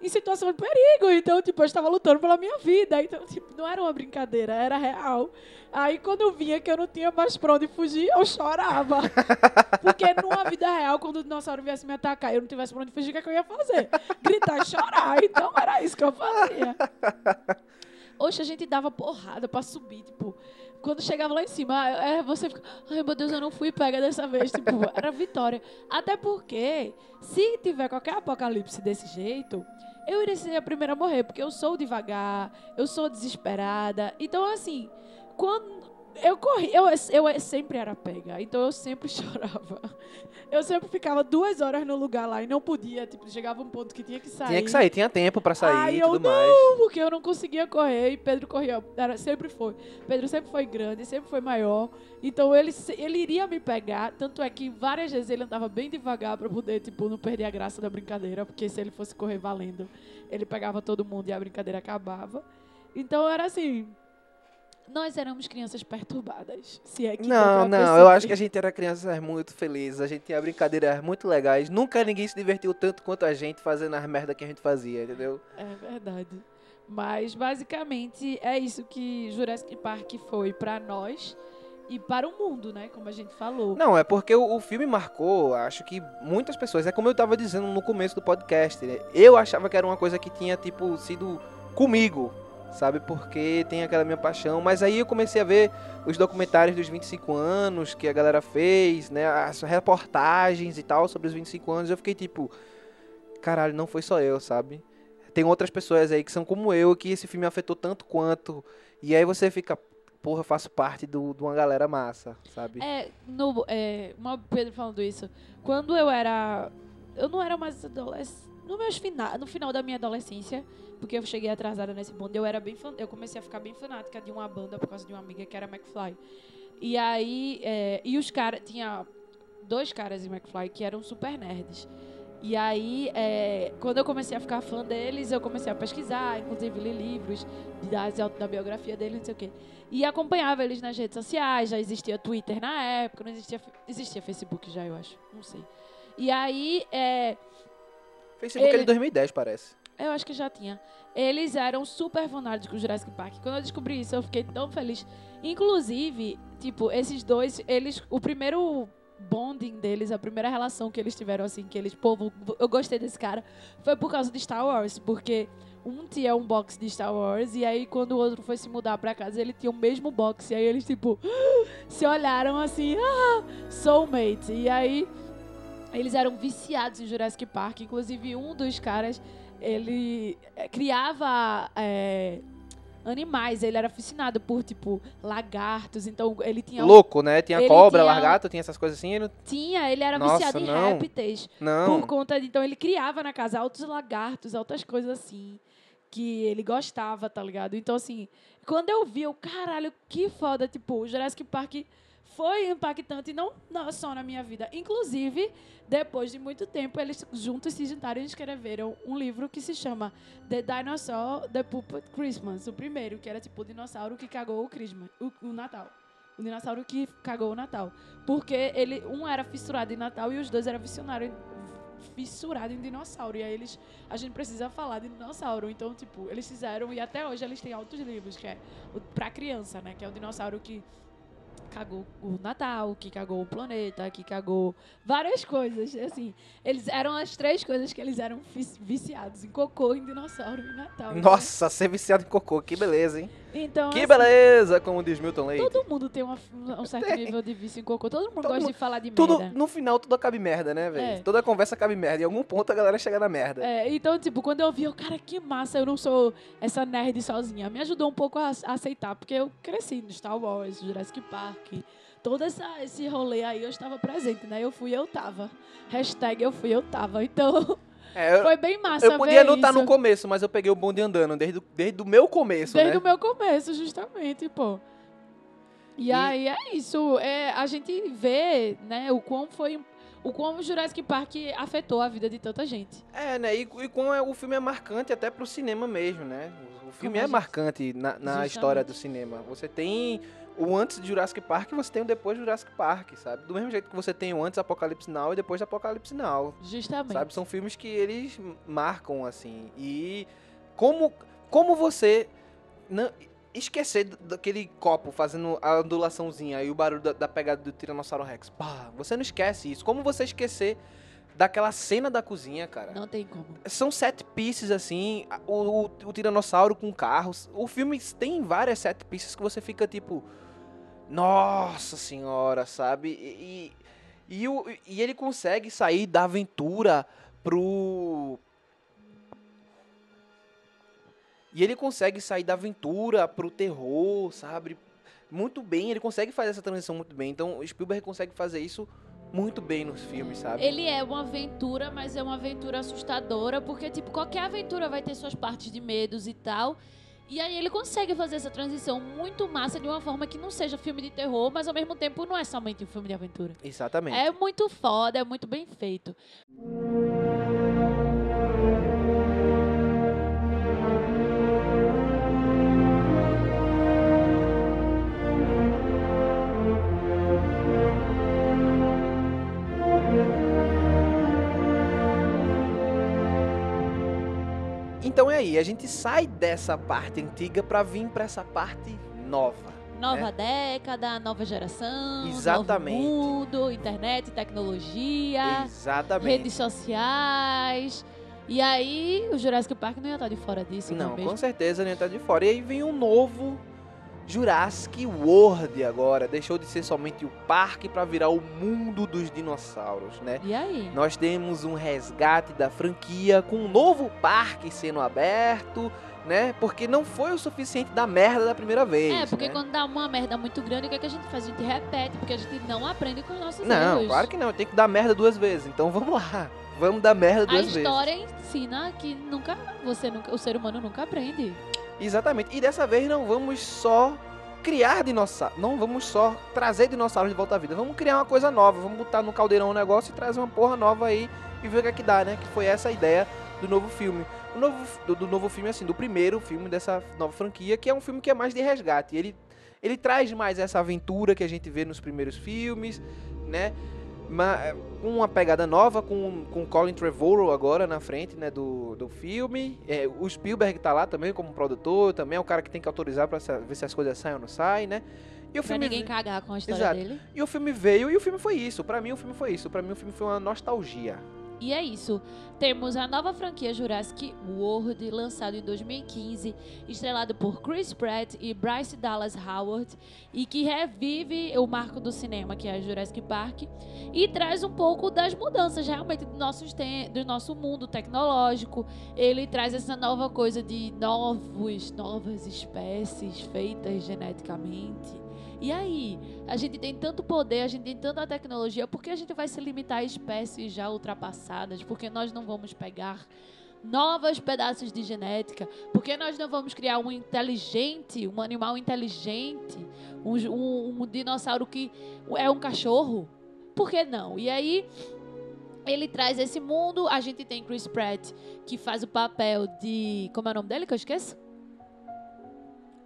em situação de perigo. Então, tipo, eu estava lutando pela minha vida. Então, tipo, não era uma brincadeira, era real. Aí quando eu via que eu não tinha mais pra onde fugir, eu chorava. Porque numa vida real, quando o dinossauro viesse me atacar e eu não tivesse pra onde fugir, o que, é que eu ia fazer? Gritar e chorar. Então era isso que eu fazia. Oxe, a gente dava porrada pra subir, tipo. Quando chegava lá em cima, é, você fica, ai meu Deus, eu não fui pega dessa vez. Tipo, era vitória. Até porque, se tiver qualquer apocalipse desse jeito, eu iria ser a primeira a morrer, porque eu sou devagar, eu sou desesperada. Então, assim, quando eu corri, eu, eu sempre era pega, então eu sempre chorava. Eu sempre ficava duas horas no lugar lá e não podia, tipo, chegava um ponto que tinha que sair. Tinha que sair, tinha tempo pra sair Ai, e eu tudo não, mais. porque eu não conseguia correr e Pedro corria, era, sempre foi. Pedro sempre foi grande, sempre foi maior. Então ele, ele iria me pegar, tanto é que várias vezes ele andava bem devagar pra poder, tipo, não perder a graça da brincadeira, porque se ele fosse correr valendo, ele pegava todo mundo e a brincadeira acabava. Então era assim, nós éramos crianças perturbadas, se é que Não, não, eu acho que a gente era crianças muito felizes, a gente tinha brincadeiras muito legais. Nunca ninguém se divertiu tanto quanto a gente fazendo as merda que a gente fazia, entendeu? É verdade. Mas basicamente é isso que Jurassic Park foi pra nós e para o mundo, né? Como a gente falou. Não, é porque o, o filme marcou, acho que muitas pessoas. É como eu tava dizendo no começo do podcast, né? Eu achava que era uma coisa que tinha, tipo, sido comigo, sabe? Porque tem aquela minha paixão. Mas aí eu comecei a ver os documentários dos 25 anos que a galera fez, né? As reportagens e tal sobre os 25 anos. Eu fiquei tipo, caralho, não foi só eu, sabe? Tem outras pessoas aí que são como eu, que esse filme afetou tanto quanto. E aí você fica, porra, eu faço parte do- de uma galera massa, sabe? É, no, é, uma Pedro falando isso. Quando eu era. Eu não era mais adolescente. No, meus fina, no final da minha adolescência, porque eu cheguei atrasada nesse mundo, eu era bem fan- eu comecei a ficar bem fanática de uma banda por causa de uma amiga que era McFly. E aí. é, e os caras. Tinha dois caras em McFly que eram super nerds. E aí, é, quando eu comecei a ficar fã deles, eu comecei a pesquisar, inclusive li livros das da biografia deles, não sei o quê. E acompanhava eles nas redes sociais, já existia Twitter na época, não existia, existia Facebook já, eu acho, não sei. E aí, é, Facebook é Ele- de 2010, parece. eu acho que já tinha. Eles eram super fanáticos com Jurassic Park. Quando eu descobri isso, eu fiquei tão feliz. Inclusive, tipo, esses dois, eles. O primeiro bonding deles, a primeira relação que eles tiveram, assim, que eles, pô, eu gostei desse cara, foi por causa de Star Wars. Porque um tinha um box de Star Wars, e aí quando o outro foi se mudar pra casa, ele tinha o mesmo box. E aí eles, tipo, se olharam assim, ah, soulmate. E aí eles eram viciados em Jurassic Park. Inclusive, um dos caras, ele eh, criava eh, animais. Ele era fascinado por, tipo, lagartos. Então, ele tinha... um- Louco, né? Tinha cobra, tinha- largato, tinha essas coisas assim. Ele... Tinha, ele era Nossa, viciado em não. répteis. Não. Por conta de... Então, ele criava na casa altos lagartos, altas coisas assim. Que ele gostava, tá ligado? Então, assim, quando eu vi, eu, caralho, que foda. Tipo, o Jurassic Park foi impactante, não, só na minha vida. Inclusive, depois de muito tempo, eles juntos se juntaram e escreveram um livro que se chama The Dinosaur The Puppet Christmas. O primeiro, que era tipo o dinossauro que cagou o, Christmas, o, o Natal. O dinossauro que cagou o Natal. Porque ele, um era fissurado em Natal e os dois eram fissionário- fissurado em dinossauro. E aí eles. A gente precisa falar de dinossauro. Então, tipo, eles fizeram, e até hoje eles têm altos livros, que é o, pra criança, né? Que é o dinossauro que cagou o Natal, que cagou o planeta, que cagou várias coisas. Assim, eles eram as três coisas que eles eram viciados em cocô, em dinossauro e Natal. Então, Nossa, ser viciado em cocô, que beleza, hein? Então, Que assim, beleza, como diz Milton Leite. Todo mundo tem uma- um certo Tem. nível de vício em cocô. Todo mundo Todo gosta mundo- de falar de Tudo, merda. no final, tudo cabe merda, né, velho? É. Toda conversa cabe merda. Em algum ponto a galera chega na merda. É, então, tipo, quando eu vi, eu, cara, que massa, eu não sou essa nerd sozinha. Me ajudou um pouco a, a aceitar, porque eu cresci no Star Wars, Jurassic Park. Todo essa, esse rolê aí eu estava presente, né? Eu fui, eu tava. Hashtag eu fui, eu tava. Então, É, eu, foi bem massa eu podia isso. no começo, mas eu peguei o bonde andando desde, o- desde o meu começo, Desde né? o meu começo, justamente, pô. E, E- aí é isso. É, a gente vê, né, o quão foi. O quão o Jurassic Park afetou a vida de tanta gente. É, né? E, e como é, o filme é marcante até pro cinema mesmo, né? O, o filme Como a é gente- marcante na, na história do cinema. Você tem o antes de Jurassic Park e você tem o depois de Jurassic Park, sabe? Do mesmo jeito que você tem o antes Apocalipse Now e depois de Apocalipse Now, Justamente. sabe? São filmes que eles marcam, assim. E como, como você não, esquecer daquele copo fazendo a ondulaçãozinha e o barulho da, da pegada do Tiranossauro Rex. Pá, você não esquece isso. Como você esquecer daquela cena da cozinha, cara? Não tem como. São sete pieces, assim, o, o, o Tiranossauro com carros. O filme tem várias sete pieces que você fica tipo. Nossa senhora, sabe? E, e, e, o- e ele consegue sair da aventura pro. E ele consegue sair da aventura pro terror, sabe? Muito bem, ele consegue fazer essa transição muito bem. Então, o Spielberg consegue fazer isso muito bem nos filmes, sabe? Ele é uma aventura, mas é uma aventura assustadora, porque, tipo, qualquer aventura vai ter suas partes de medos e tal. E aí ele consegue fazer essa transição muito massa de uma forma que não seja filme de terror, mas ao mesmo tempo não é somente um filme de aventura. Exatamente. É muito foda, é muito bem feito. Então é aí, a gente sai dessa parte antiga pra vir pra essa parte nova. Nova década, nova geração, Exatamente. novo mundo, internet, tecnologia, Exatamente. redes sociais. E aí o Jurassic Park não ia estar de fora disso, não, Não, com certeza não tá de fora. E aí vem um novo Jurassic World agora. Deixou de ser somente o parque pra virar o mundo dos dinossauros, né? E aí? Nós temos um resgate da franquia com um novo parque sendo aberto, né? Porque não foi o suficiente da merda da primeira vez. É, porque né? quando dá uma merda muito grande, o que, é que a gente faz? A gente repete, porque a gente não aprende com os nossos Não, erros. claro que não. Tem que dar merda duas vezes. Então vamos lá. Vamos dar merda A duas vezes. história ensina que nunca, você nunca, o ser humano nunca aprende. Exatamente. E dessa vez não vamos só criar dinossauros. Não vamos só trazer dinossauros de volta à vida. Vamos criar uma coisa nova. Vamos botar no caldeirão um negócio e trazer uma porra nova aí e ver o que é que dá, né? Que foi essa a ideia do novo filme. O novo, do, do novo filme, assim, do primeiro filme dessa nova franquia, que é um filme que é mais de resgate. Ele, ele traz mais essa aventura que a gente vê nos primeiros filmes, né? Ma- com uma pegada nova, com, com Colin Trevorrow agora na frente, né, do, do filme. É, o Spielberg tá lá também como produtor, também é o cara que tem que autorizar pra sa- ver se as coisas saem ou não saem, né? E o Pra filme ninguém cagar com a história Exato. dele. e o filme veio e o filme foi isso. Pra mim o filme foi isso. Pra mim o filme foi uma nostalgia. E é isso. Temos a nova franquia Jurassic World, lançado em 2015, estrelado por Chris Pratt e Bryce Dallas Howard, e que revive o marco do cinema, que é Jurassic Park, e traz um pouco das mudanças realmente do nosso, do nosso mundo tecnológico. Ele traz essa nova coisa de novos, novas espécies feitas geneticamente. E aí, a gente tem tanto poder, a gente tem tanta tecnologia, por que a gente vai se limitar a espécies já ultrapassadas? Por que nós não vamos pegar novos pedaços de genética? Por que nós não vamos criar um inteligente, um animal inteligente, um, um, um dinossauro que é um cachorro? Por que não? E aí, ele traz esse mundo. A gente tem Chris Pratt, que faz o papel de. Como é o nome dele que eu esqueço?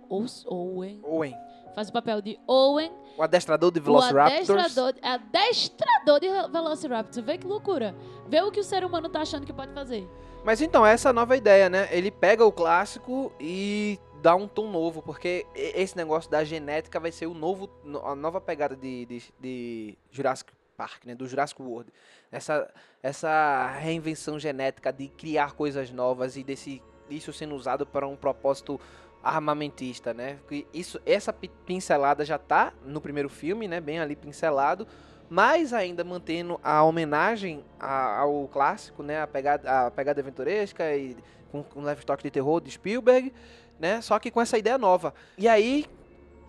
Owen. Owen, Faz o papel de Owen, o adestrador de o Velociraptors. adestrador, adestrador de Velociraptor. Vê que loucura. Vê o que o ser humano tá achando que pode fazer. Mas então, essa é a nova ideia, né? Ele pega o clássico e dá um tom novo, porque esse negócio da genética vai ser o novo, no- a nova pegada de, de, de Jurassic Park, né? Do Jurassic World. Essa, essa reinvenção genética de criar coisas novas e desse isso sendo usado para um propósito armamentista, né? Isso, essa pi- pincelada já tá no primeiro filme, né? Bem ali pincelado, mas ainda mantendo a homenagem ao clássico, né? A pegada, a pegada aventuresca e com, com toque de terror de Spielberg, né? Só que com essa ideia nova. E aí,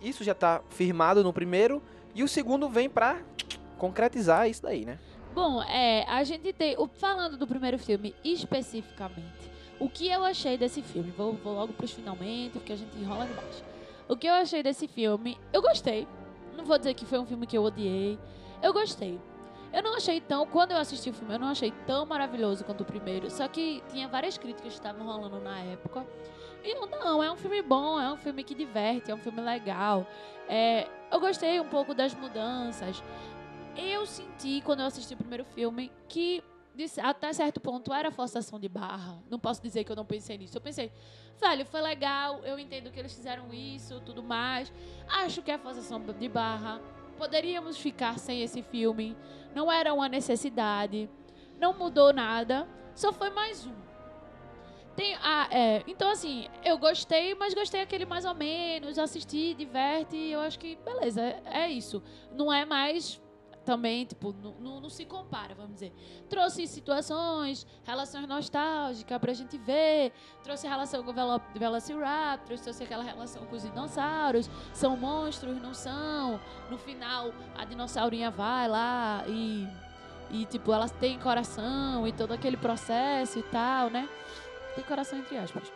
isso já tá firmado no primeiro, e o segundo vem pra concretizar isso daí, né? Bom, é, a gente tem. falando do primeiro filme especificamente, o que eu achei desse filme? Vou, vou logo pros finalmente, porque a gente enrola demais. O que eu achei desse filme? Eu gostei. Não vou dizer que foi um filme que eu odiei. Eu gostei. Eu não achei tão. Quando eu assisti o filme, eu não achei tão maravilhoso quanto o primeiro. Só que tinha várias críticas que estavam rolando na época. E eu, não, é um filme bom, é um filme que diverte, é um filme legal. É, eu gostei um pouco das mudanças. Eu senti, quando eu assisti o primeiro filme, que até certo ponto era forçação de barra. Não posso dizer que eu não pensei nisso. Eu pensei, velho, foi legal, eu entendo que eles fizeram isso, tudo mais. Acho que é forçação de barra. Poderíamos ficar sem esse filme. Não era uma necessidade. Não mudou nada. Só foi mais um. Tem, ah, é, então, assim, eu gostei, mas gostei aquele mais ou menos. Assisti, diverte. Eu acho que, beleza, é, é isso. Não é mais também, tipo, não, não, se compara, vamos dizer. Trouxe situações, relações nostálgicas pra gente ver. Trouxe relação com o Velo Velociraptors, trouxe aquela relação com os dinossauros. São monstros, não são. No final, a dinossaurinha vai lá e. E, tipo, elas têm coração e todo aquele processo e tal, né? Tem coração entre aspas.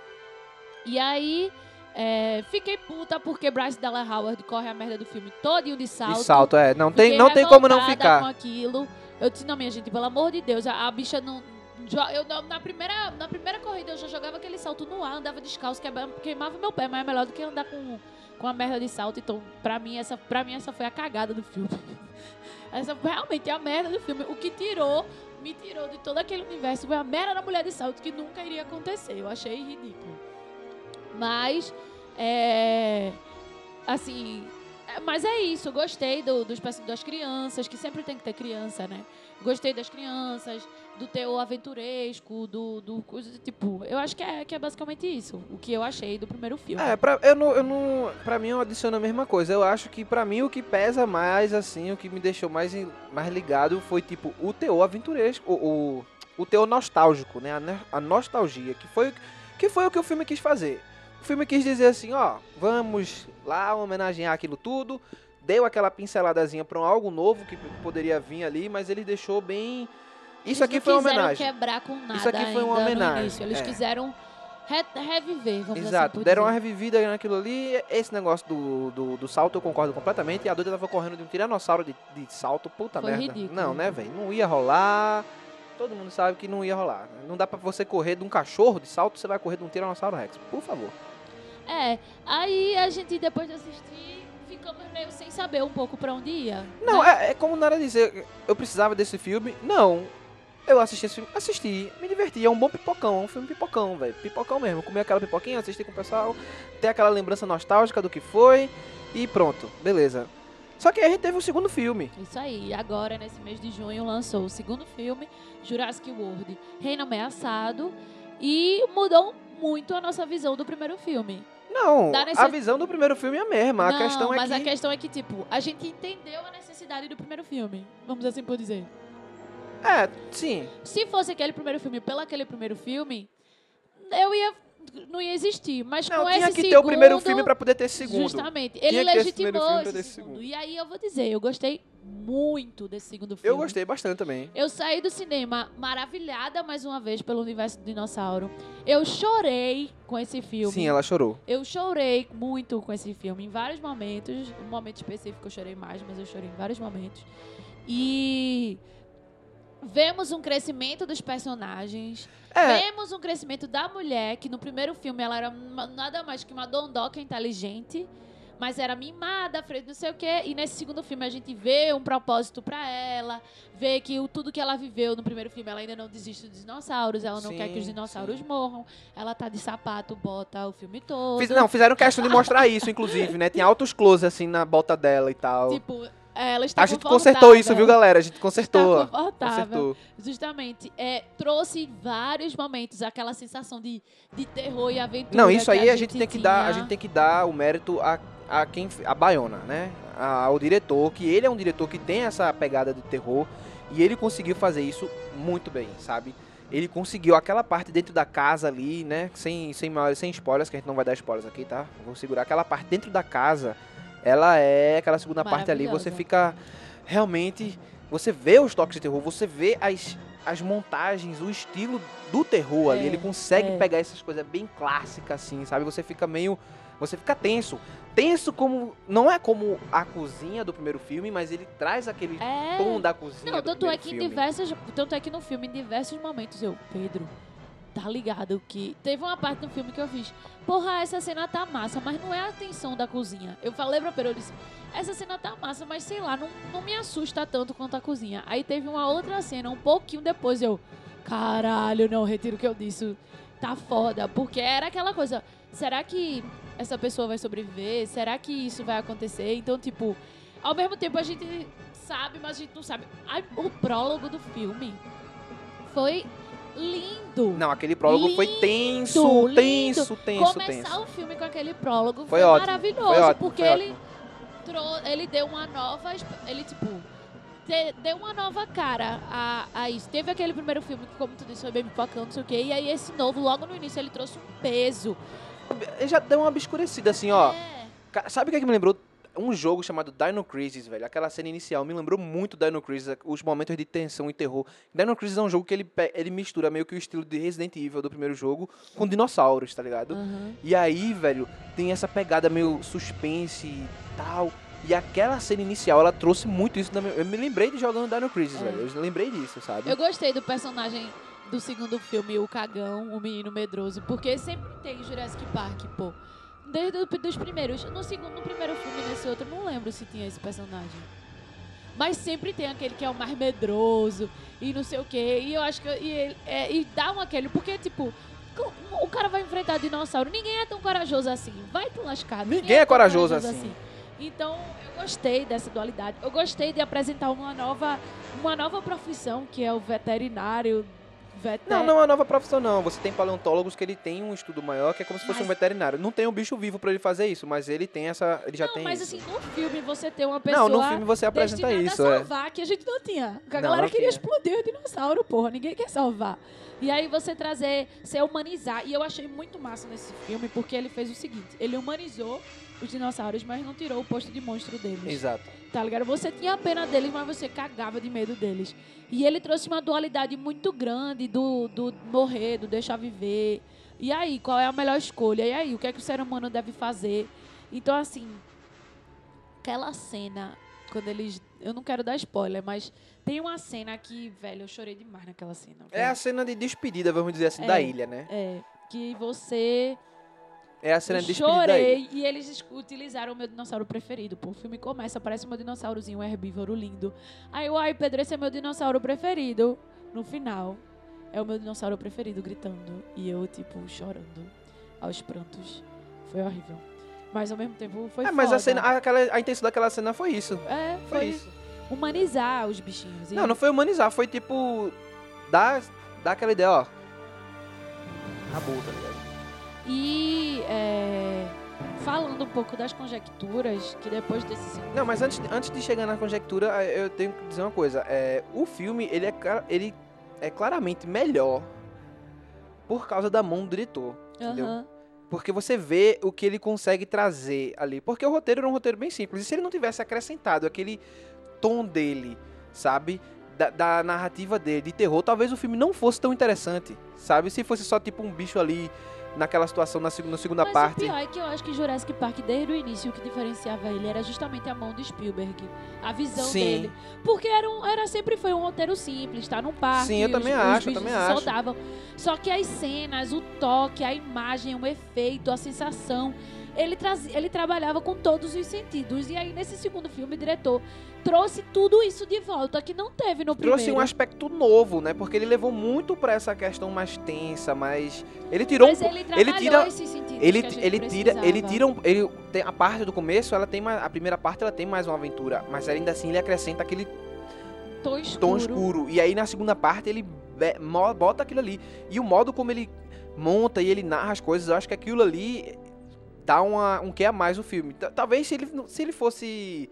E aí, é, fiquei puta porque Bryce Dallas Howard corre a merda do filme todinho de salto. De salto, é. Não tem, não tem como não ficar. com aquilo. Eu disse, não, minha gente, pelo amor de Deus, a, a bicha não. Eu, na, primeira, na primeira corrida eu já jogava aquele salto no ar, andava descalço, queima- queimava meu pé, mas é melhor do que andar com, com a merda de salto. Então, pra mim, essa, pra mim, essa foi a cagada do filme. essa realmente a merda do filme. O que tirou, me tirou de todo aquele universo foi a merda da mulher de salto, que nunca iria acontecer. Eu achei ridículo. Mas, é. Assim. é, Mas é isso, gostei do, dos, das crianças, que sempre tem que ter criança, né? Gostei das crianças, do teor aventuresco, do, do tipo. Eu acho que é, que é basicamente isso, o que eu achei do primeiro filme. É, pra, eu não, eu não, pra mim eu adiciono a mesma coisa. Eu acho que pra mim o que pesa mais, assim, o que me deixou mais, mais ligado foi, tipo, o teor aventuresco, o, o, o teor nostálgico, né? A, a nostalgia, que foi, que foi o que o filme quis fazer. O filme quis dizer assim, ó, vamos lá homenagear aquilo tudo. Deu aquela pinceladazinha pra um algo novo que poderia vir ali, mas ele deixou bem... Isso Eles aqui foi uma quiseram homenagem. quebrar com nada Isso aqui foi uma homenagem. Eles é. quiseram re- reviver, vamos Exato, assim deram uma dizer. revivida naquilo ali. Esse negócio do, do, do salto eu concordo completamente. E a doida tava correndo de um tiranossauro de, de salto, puta Foi merda. ridículo. Não, né, velho? Não ia rolar. Todo mundo sabe que não ia rolar. Não dá pra você correr de um cachorro de salto, você vai correr de um tiranossauro rex. Por favor. É, aí a gente, depois de assistir, ficamos meio sem saber um pouco pra onde ia. Não, né? é, é como Nara dizer, eu precisava desse filme. Não. Eu assisti esse filme, assisti, me diverti. É um bom pipocão, é um filme pipocão, velho. Pipocão mesmo. Comi aquela pipoquinha, assisti com o pessoal, tem aquela lembrança nostálgica do que foi e pronto, beleza. Só que aí a gente teve o segundo filme. Isso aí, agora nesse mês de junho lançou o segundo filme, Jurassic World, Reino Ameaçado, e mudou muito a nossa visão do primeiro filme. Não, Dá a necess- visão do primeiro filme é a mesma. A Não, questão é mas que. a questão é que, tipo, a gente entendeu a necessidade do primeiro filme, vamos assim por dizer. É, sim. Se fosse aquele primeiro filme pelo aquele primeiro filme, eu ia. Não ia existir. Mas Não, com tinha esse que segundo, ter o primeiro filme pra poder ter esse segundo. Justamente. Tinha Ele primeiro legitimou esse esse segundo. segundo. E aí eu vou dizer, eu gostei muito desse segundo filme. Eu gostei bastante também. Eu saí do cinema maravilhada mais uma vez pelo universo do dinossauro. Eu chorei com esse filme. Sim, ela chorou. Eu chorei muito com esse filme em vários momentos. Um momento específico eu chorei mais, mas eu chorei em vários momentos. E vemos um crescimento dos personagens. É, Vemos um crescimento da mulher, que no primeiro filme ela era uma- nada mais que uma dondoca inteligente, mas era mimada, frente não sei o quê. E nesse segundo filme a gente vê um propósito pra ela, vê que o, tudo que ela viveu no primeiro filme, ela ainda não desiste dos dinossauros, ela não Sim, quer que os dinossauros sim. morram. Ela tá de sapato, bota o filme todo. fiz- não, fizeram questão de mostrar isso, inclusive, né? Tem altos close assim na bota dela e tal. Tipo, Ela está A gente consertou isso, viu, galera? A gente consertou. Está confortável. Consertou. Justamente, é, trouxe vários momentos aquela sensação de, de terror e aventura. Não, isso aí a gente tem que dar, a tinha. gente tem que dar o mérito a, a quem a Baiona, né? A- Ao diretor, que ele é um diretor que tem essa pegada de terror e ele conseguiu fazer isso muito bem, sabe? Ele conseguiu aquela parte dentro da casa ali, né? Sem, sem, maiores- sem spoilers, que a gente não vai dar spoilers aqui, tá? Vou segurar aquela parte dentro da casa. Ela é aquela segunda parte ali, você fica realmente. Você vê os toques de terror, você vê as, as montagens, o estilo do terror ali. É, Ele consegue é. pegar essas coisas bem clássicas, assim, sabe? Você fica meio. Você fica tenso. Tenso como. Não é como a cozinha do primeiro filme, mas ele traz aquele É. tom da cozinha. Não, do tanto é que em filme. diversas. Tanto é que no filme, em diversos momentos, eu, Pedro, tá ligado que. Teve uma parte do filme que eu fiz. Porra, essa cena tá massa, mas não é a tensão da cozinha. Eu falei pra Pedro, eu disse, essa cena tá massa, mas sei lá, não, não me assusta tanto quanto a cozinha. Aí teve uma outra cena, um pouquinho depois, eu. Caralho, não, retiro o que eu disse. Tá foda. Porque era aquela coisa. Será que essa pessoa vai sobreviver? Será que isso vai acontecer? Então, tipo, ao mesmo tempo a gente sabe, mas a gente não sabe. O prólogo do filme foi lindo. Não, aquele prólogo foi Lindo, tenso, lindo. tenso, tenso, Começar tenso. o filme com aquele prólogo Foi foi, ótimo, maravilhoso, foi ótimo, porque foi ele trou- ele deu uma nova, ele tipo deu uma nova cara a, a isso. Teve aquele primeiro filme que, como tu disse, foi bem pipocão, não sei o quê. E aí esse novo, logo no início, ele trouxe um peso. Ele já deu uma obscurecida, assim, ó. É. Ca- Sabe o que, é que me lembrou? Um jogo chamado Dino Crisis, velho. Aquela cena inicial me lembrou muito Dino Crisis, os momentos de tensão e terror. Dino Crisis é um jogo que ele, ele mistura meio que o estilo de Resident Evil do primeiro jogo com dinossauros, tá ligado? Aham. E aí, velho, tem essa pegada meio suspense e tal. E aquela cena inicial, ela trouxe muito isso. Na minha... Eu me lembrei de jogando Dino Crisis, É. velho. Eu lembrei disso, sabe? Eu gostei do personagem do segundo filme, o cagão, o menino medroso, porque sempre tem Jurassic Park, pô. Desde o- dos primeiros. No segundo, no primeiro filme, nesse outro, eu não lembro se tinha esse personagem. Mas sempre tem aquele que é o mais medroso e não sei o quê. E eu acho que. E, ele- é, e dá um aquele. Porque, tipo, o cara vai enfrentar dinossauro. Ninguém é tão corajoso assim. Vai te lascar. Ninguém é tão corajoso assim. Então, eu gostei dessa dualidade. Eu gostei de apresentar uma nova, uma nova profissão, que é o veterinário. Veter... Não, não é uma nova profissão, não. Você tem paleontólogos que ele tem um estudo maior, que é como se fosse Mas- um veterinário. Não tem um bicho vivo pra ele fazer isso, mas ele tem essa. Ele já não, tem mas isso. assim, no filme você tem uma pessoa não, no filme você apresenta isso, a é. salvar, que a gente não tinha. Porque a Não, galera não queria tinha. explodir o dinossauro, porra. Ninguém quer salvar. E aí você trazer, se humanizar. E eu achei muito massa nesse filme, porque ele fez o seguinte. Ele humanizou os dinossauros, mas não tirou o posto de monstro deles. Exato. Tá ligado? Você tinha pena deles, mas você cagava de medo deles. E ele trouxe uma dualidade muito grande do, do morrer, do deixar viver. E aí, qual é a melhor escolha? E aí, o que é que o ser humano deve fazer? Então, assim, aquela cena, quando eles. Eu não quero dar spoiler, mas tem uma cena que, velho, eu chorei demais naquela cena. É a velho. cena de despedida, vamos dizer assim, É. da ilha, né? É, que você É a cena eu de chorei e eles es- utilizaram o meu dinossauro preferido. Pô, o filme começa, parece meu dinossaurozinho um herbívoro lindo. Aí ai, Pedro, esse é meu dinossauro preferido. No final, é o meu dinossauro preferido gritando. E eu, tipo, chorando aos prantos. Foi horrível. Mas ao mesmo tempo foi É, mas a, foda. cena, aquela, a intenção daquela cena foi isso. É, Foi, foi, isso. humanizar os bichinhos. Não, não foi humanizar, foi tipo. Dar, dar aquela ideia, ó. Acabou, tá ligado? E é, falando um pouco das conjecturas, que depois desse segundo Não, mas antes, antes de chegar na conjectura, eh, eu tenho que dizer uma coisa. É, o filme, ele é, ele é claramente melhor por causa da mão do diretor. Entendeu? Aham. Porque você vê o que ele consegue trazer ali. Porque o roteiro era um roteiro bem simples. E se ele não tivesse acrescentado aquele tom dele, sabe? Da, da narrativa dele, de terror, talvez o filme não fosse tão interessante, sabe? Se fosse só tipo um bicho ali naquela situação na segunda, na segunda Mas parte. o pior é que eu acho que Jurassic Park, desde o início, o que diferenciava ele era justamente a mão do Spielberg. A visão Sim. dele. Porque era, um, era sempre foi um roteiro simples, tá? Num parque. Sim, eu os- também os acho, eu também acho. soltavam. Só que as cenas, o toque, a imagem, o efeito, a sensação. Ele, trazia, ele trabalhava com todos os sentidos. E aí, nesse segundo filme, o diretor trouxe tudo isso de volta, que não teve no primeiro. Trouxe um aspecto novo, né? Porque ele levou muito pra essa questão mais tensa, mais. Ele tirou Mas um ele ele tira- Ele, ele tira, ele precisava. tira um, ele tem a parte do começo, ela tem mais, a primeira parte ela tem mais uma aventura, mas ainda assim ele acrescenta aquele tom escuro. tom escuro. E aí na segunda parte ele bota aquilo ali. E o modo como ele monta e ele narra as coisas, eu acho que aquilo ali dá uma, um que a mais no filme. Ta- Talvez se ele, se ele fosse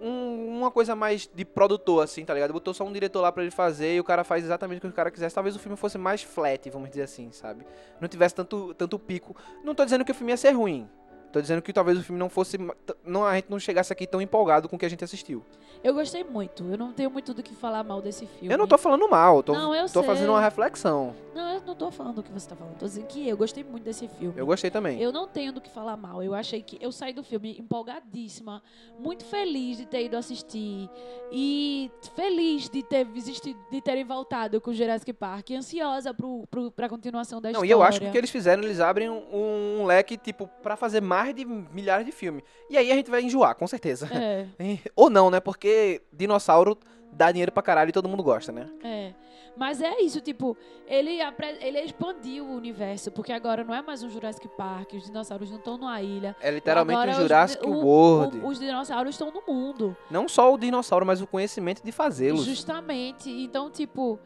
um- uma coisa mais de produtor, assim, tá ligado? Botou só um diretor lá pra ele fazer e o cara faz exatamente o que o cara quisesse. Talvez o filme fosse mais flat, vamos dizer assim, sabe? Não tivesse tanto, tanto pico. Não tô dizendo que o filme ia ser ruim. Tô dizendo que talvez o filme não fosse. Não, a gente não chegasse aqui tão empolgado com o que a gente assistiu. Eu gostei muito. Eu não tenho muito do que falar mal desse filme. Eu não tô falando mal, tô, Não, eu tô sei. fazendo uma reflexão. Não, eu não tô falando o que você tá falando. Tô dizendo que eu gostei muito desse filme. Eu gostei também. Eu não tenho do que falar mal. Eu achei que eu saí do filme empolgadíssima, muito feliz de ter ido assistir e feliz de ter existido, de terem voltado com o Jurassic Park, ansiosa pro, pro, pra continuação da Não, história. e eu acho que o que eles fizeram, eles abrem um, um leque, tipo, pra fazer mais de milhares de filmes. E aí a gente vai enjoar, com certeza. É, Ou não, né? Porque dinossauro dá dinheiro pra caralho e todo mundo gosta, né? é. Mas é isso, tipo, ele, ele expandiu o universo, porque agora não é mais um Jurassic Park, os dinossauros não estão numa ilha. É literalmente Agora um os- Jurassic o- World. o- os dinossauros estão no mundo. Não só o dinossauro, mas o conhecimento de fazê-los. Justamente. Então, tipo,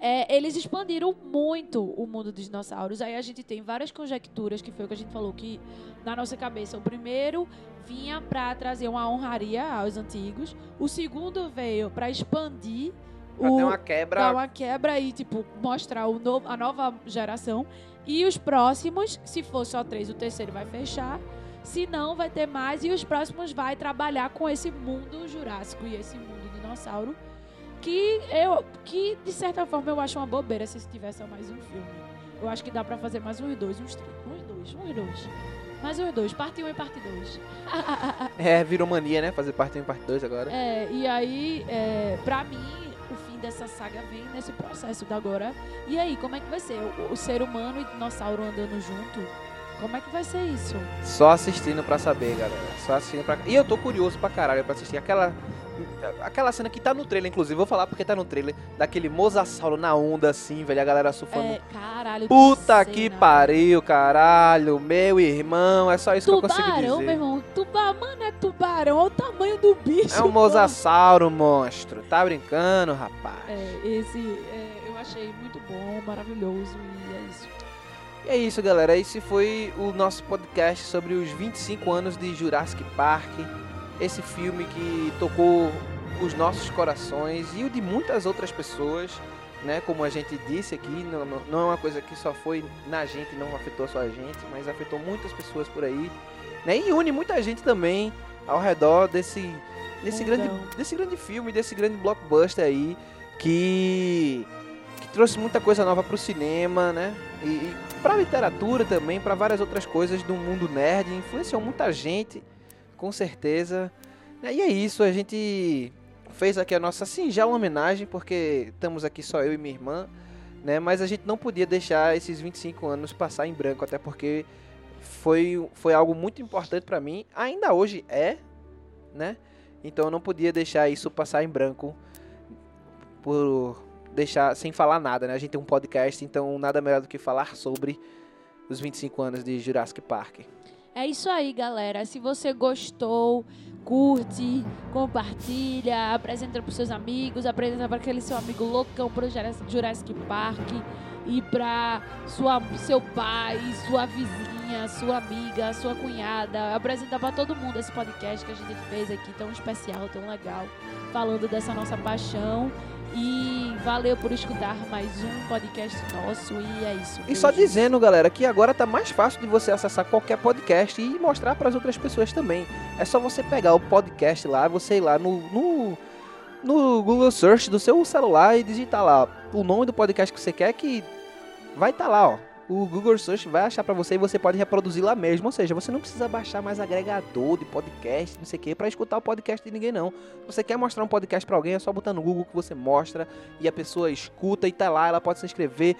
é, eles expandiram muito o mundo dos dinossauros. Aí a gente tem várias conjecturas, que foi o que a gente falou, que na nossa cabeça, o primeiro vinha pra trazer uma honraria aos antigos, o segundo veio pra expandir Pra o, ter uma quebra. dar uma quebra e, tipo, mostrar o novo, a nova geração. E os próximos, se for só três, o terceiro vai fechar. Se não, vai ter mais. E os próximos vai trabalhar com esse mundo jurássico e esse mundo dinossauro. Que eu, que de certa forma eu acho uma bobeira se tivesse mais um filme. Eu acho que dá pra fazer mais uns dois, uns três, uns dois, uns dois. Mais uns dois, parte 1 um e parte 2. É, virou mania, né? Fazer parte 1 e parte 2 agora. É, e aí, é, pra mim, o fim dessa saga vem nesse processo da agora. E aí, como é que vai ser? O, o ser humano e o dinossauro andando junto? Como é que vai ser isso? Só assistindo pra saber, galera. Só assistindo pra. E eu tô curioso pra caralho pra assistir aquela. Aquela cena que tá no trailer, inclusive, vou falar porque tá no trailer, daquele mosasauro na onda, assim, velho, a galera surfando. É, caralho. Puta que pariu, caralho, meu irmão, é só isso que eu consigo Tubarão, meu dizer. irmão. Tuba, mano, é tubarão. Olha o tamanho do bicho. É um pô. mosasauro, monstro. Tá brincando, rapaz. É, esse é, eu achei muito bom, maravilhoso. E é isso. E é isso, galera. Esse foi o nosso podcast sobre os 25 anos de Jurassic Park. Esse filme que tocou os nossos corações e o de muitas outras pessoas, né? Como a gente disse aqui, não, não- é uma coisa que só foi na gente, não afetou só a gente, mas afetou muitas pessoas por aí, né? E une muita gente também ao redor desse desse Mundão. grande desse grande filme, desse grande blockbuster aí que que trouxe muita coisa nova pro cinema, né? E, e pra literatura também, pra várias outras coisas do mundo nerd, influenciou muita gente, com certeza. E é isso, a gente fez aqui a nossa singela homenagem, porque estamos aqui só eu e minha irmã, né? Mas a gente não podia deixar esses 25 anos passar em branco, até porque foi, foi algo muito importante pra mim, ainda hoje é, né? Então eu não podia deixar isso passar em branco por deixar sem falar nada, né? A gente tem um podcast, então nada melhor do que falar sobre os 25 anos de Jurassic Park. É isso aí, galera. Se você gostou, curte, compartilha, apresenta para seus amigos, apresenta para aquele seu amigo loucão pro Jurassic Park e para seu pai, sua vizinha, sua amiga, sua cunhada, apresenta para todo mundo esse podcast que a gente fez aqui tão especial, tão legal, falando dessa nossa paixão. E valeu por escutar mais um podcast nosso e é isso. E só dizendo, galera, que agora tá mais fácil de você acessar qualquer podcast e mostrar para as outras pessoas também. É só você pegar o podcast lá, você ir lá no, no, no Google Search do seu celular e digitar lá o nome do podcast que você quer que vai estar lá, ó. O Google Search vai achar para você e você pode reproduzir lá mesmo. Ou seja, você não precisa baixar mais agregador de podcast, não sei o que, para escutar o podcast de ninguém, não. Se você quer mostrar um podcast para alguém, é só botar no Google que você mostra e a pessoa escuta e tá lá, ela pode se inscrever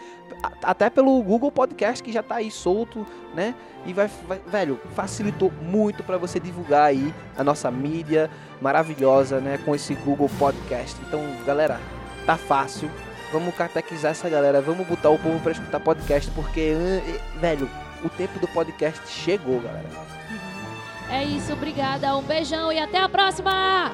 até pelo Google Podcast que já tá aí solto, né? E vai, vai- velho, facilitou muito para você divulgar aí a nossa mídia maravilhosa, né, com esse Google Podcast. Então, galera, tá fácil. Vamos catequizar essa galera, vamos botar o povo pra escutar podcast, porque, hum, velho, o tempo do podcast chegou, galera. É isso, obrigada, um beijão e até a próxima!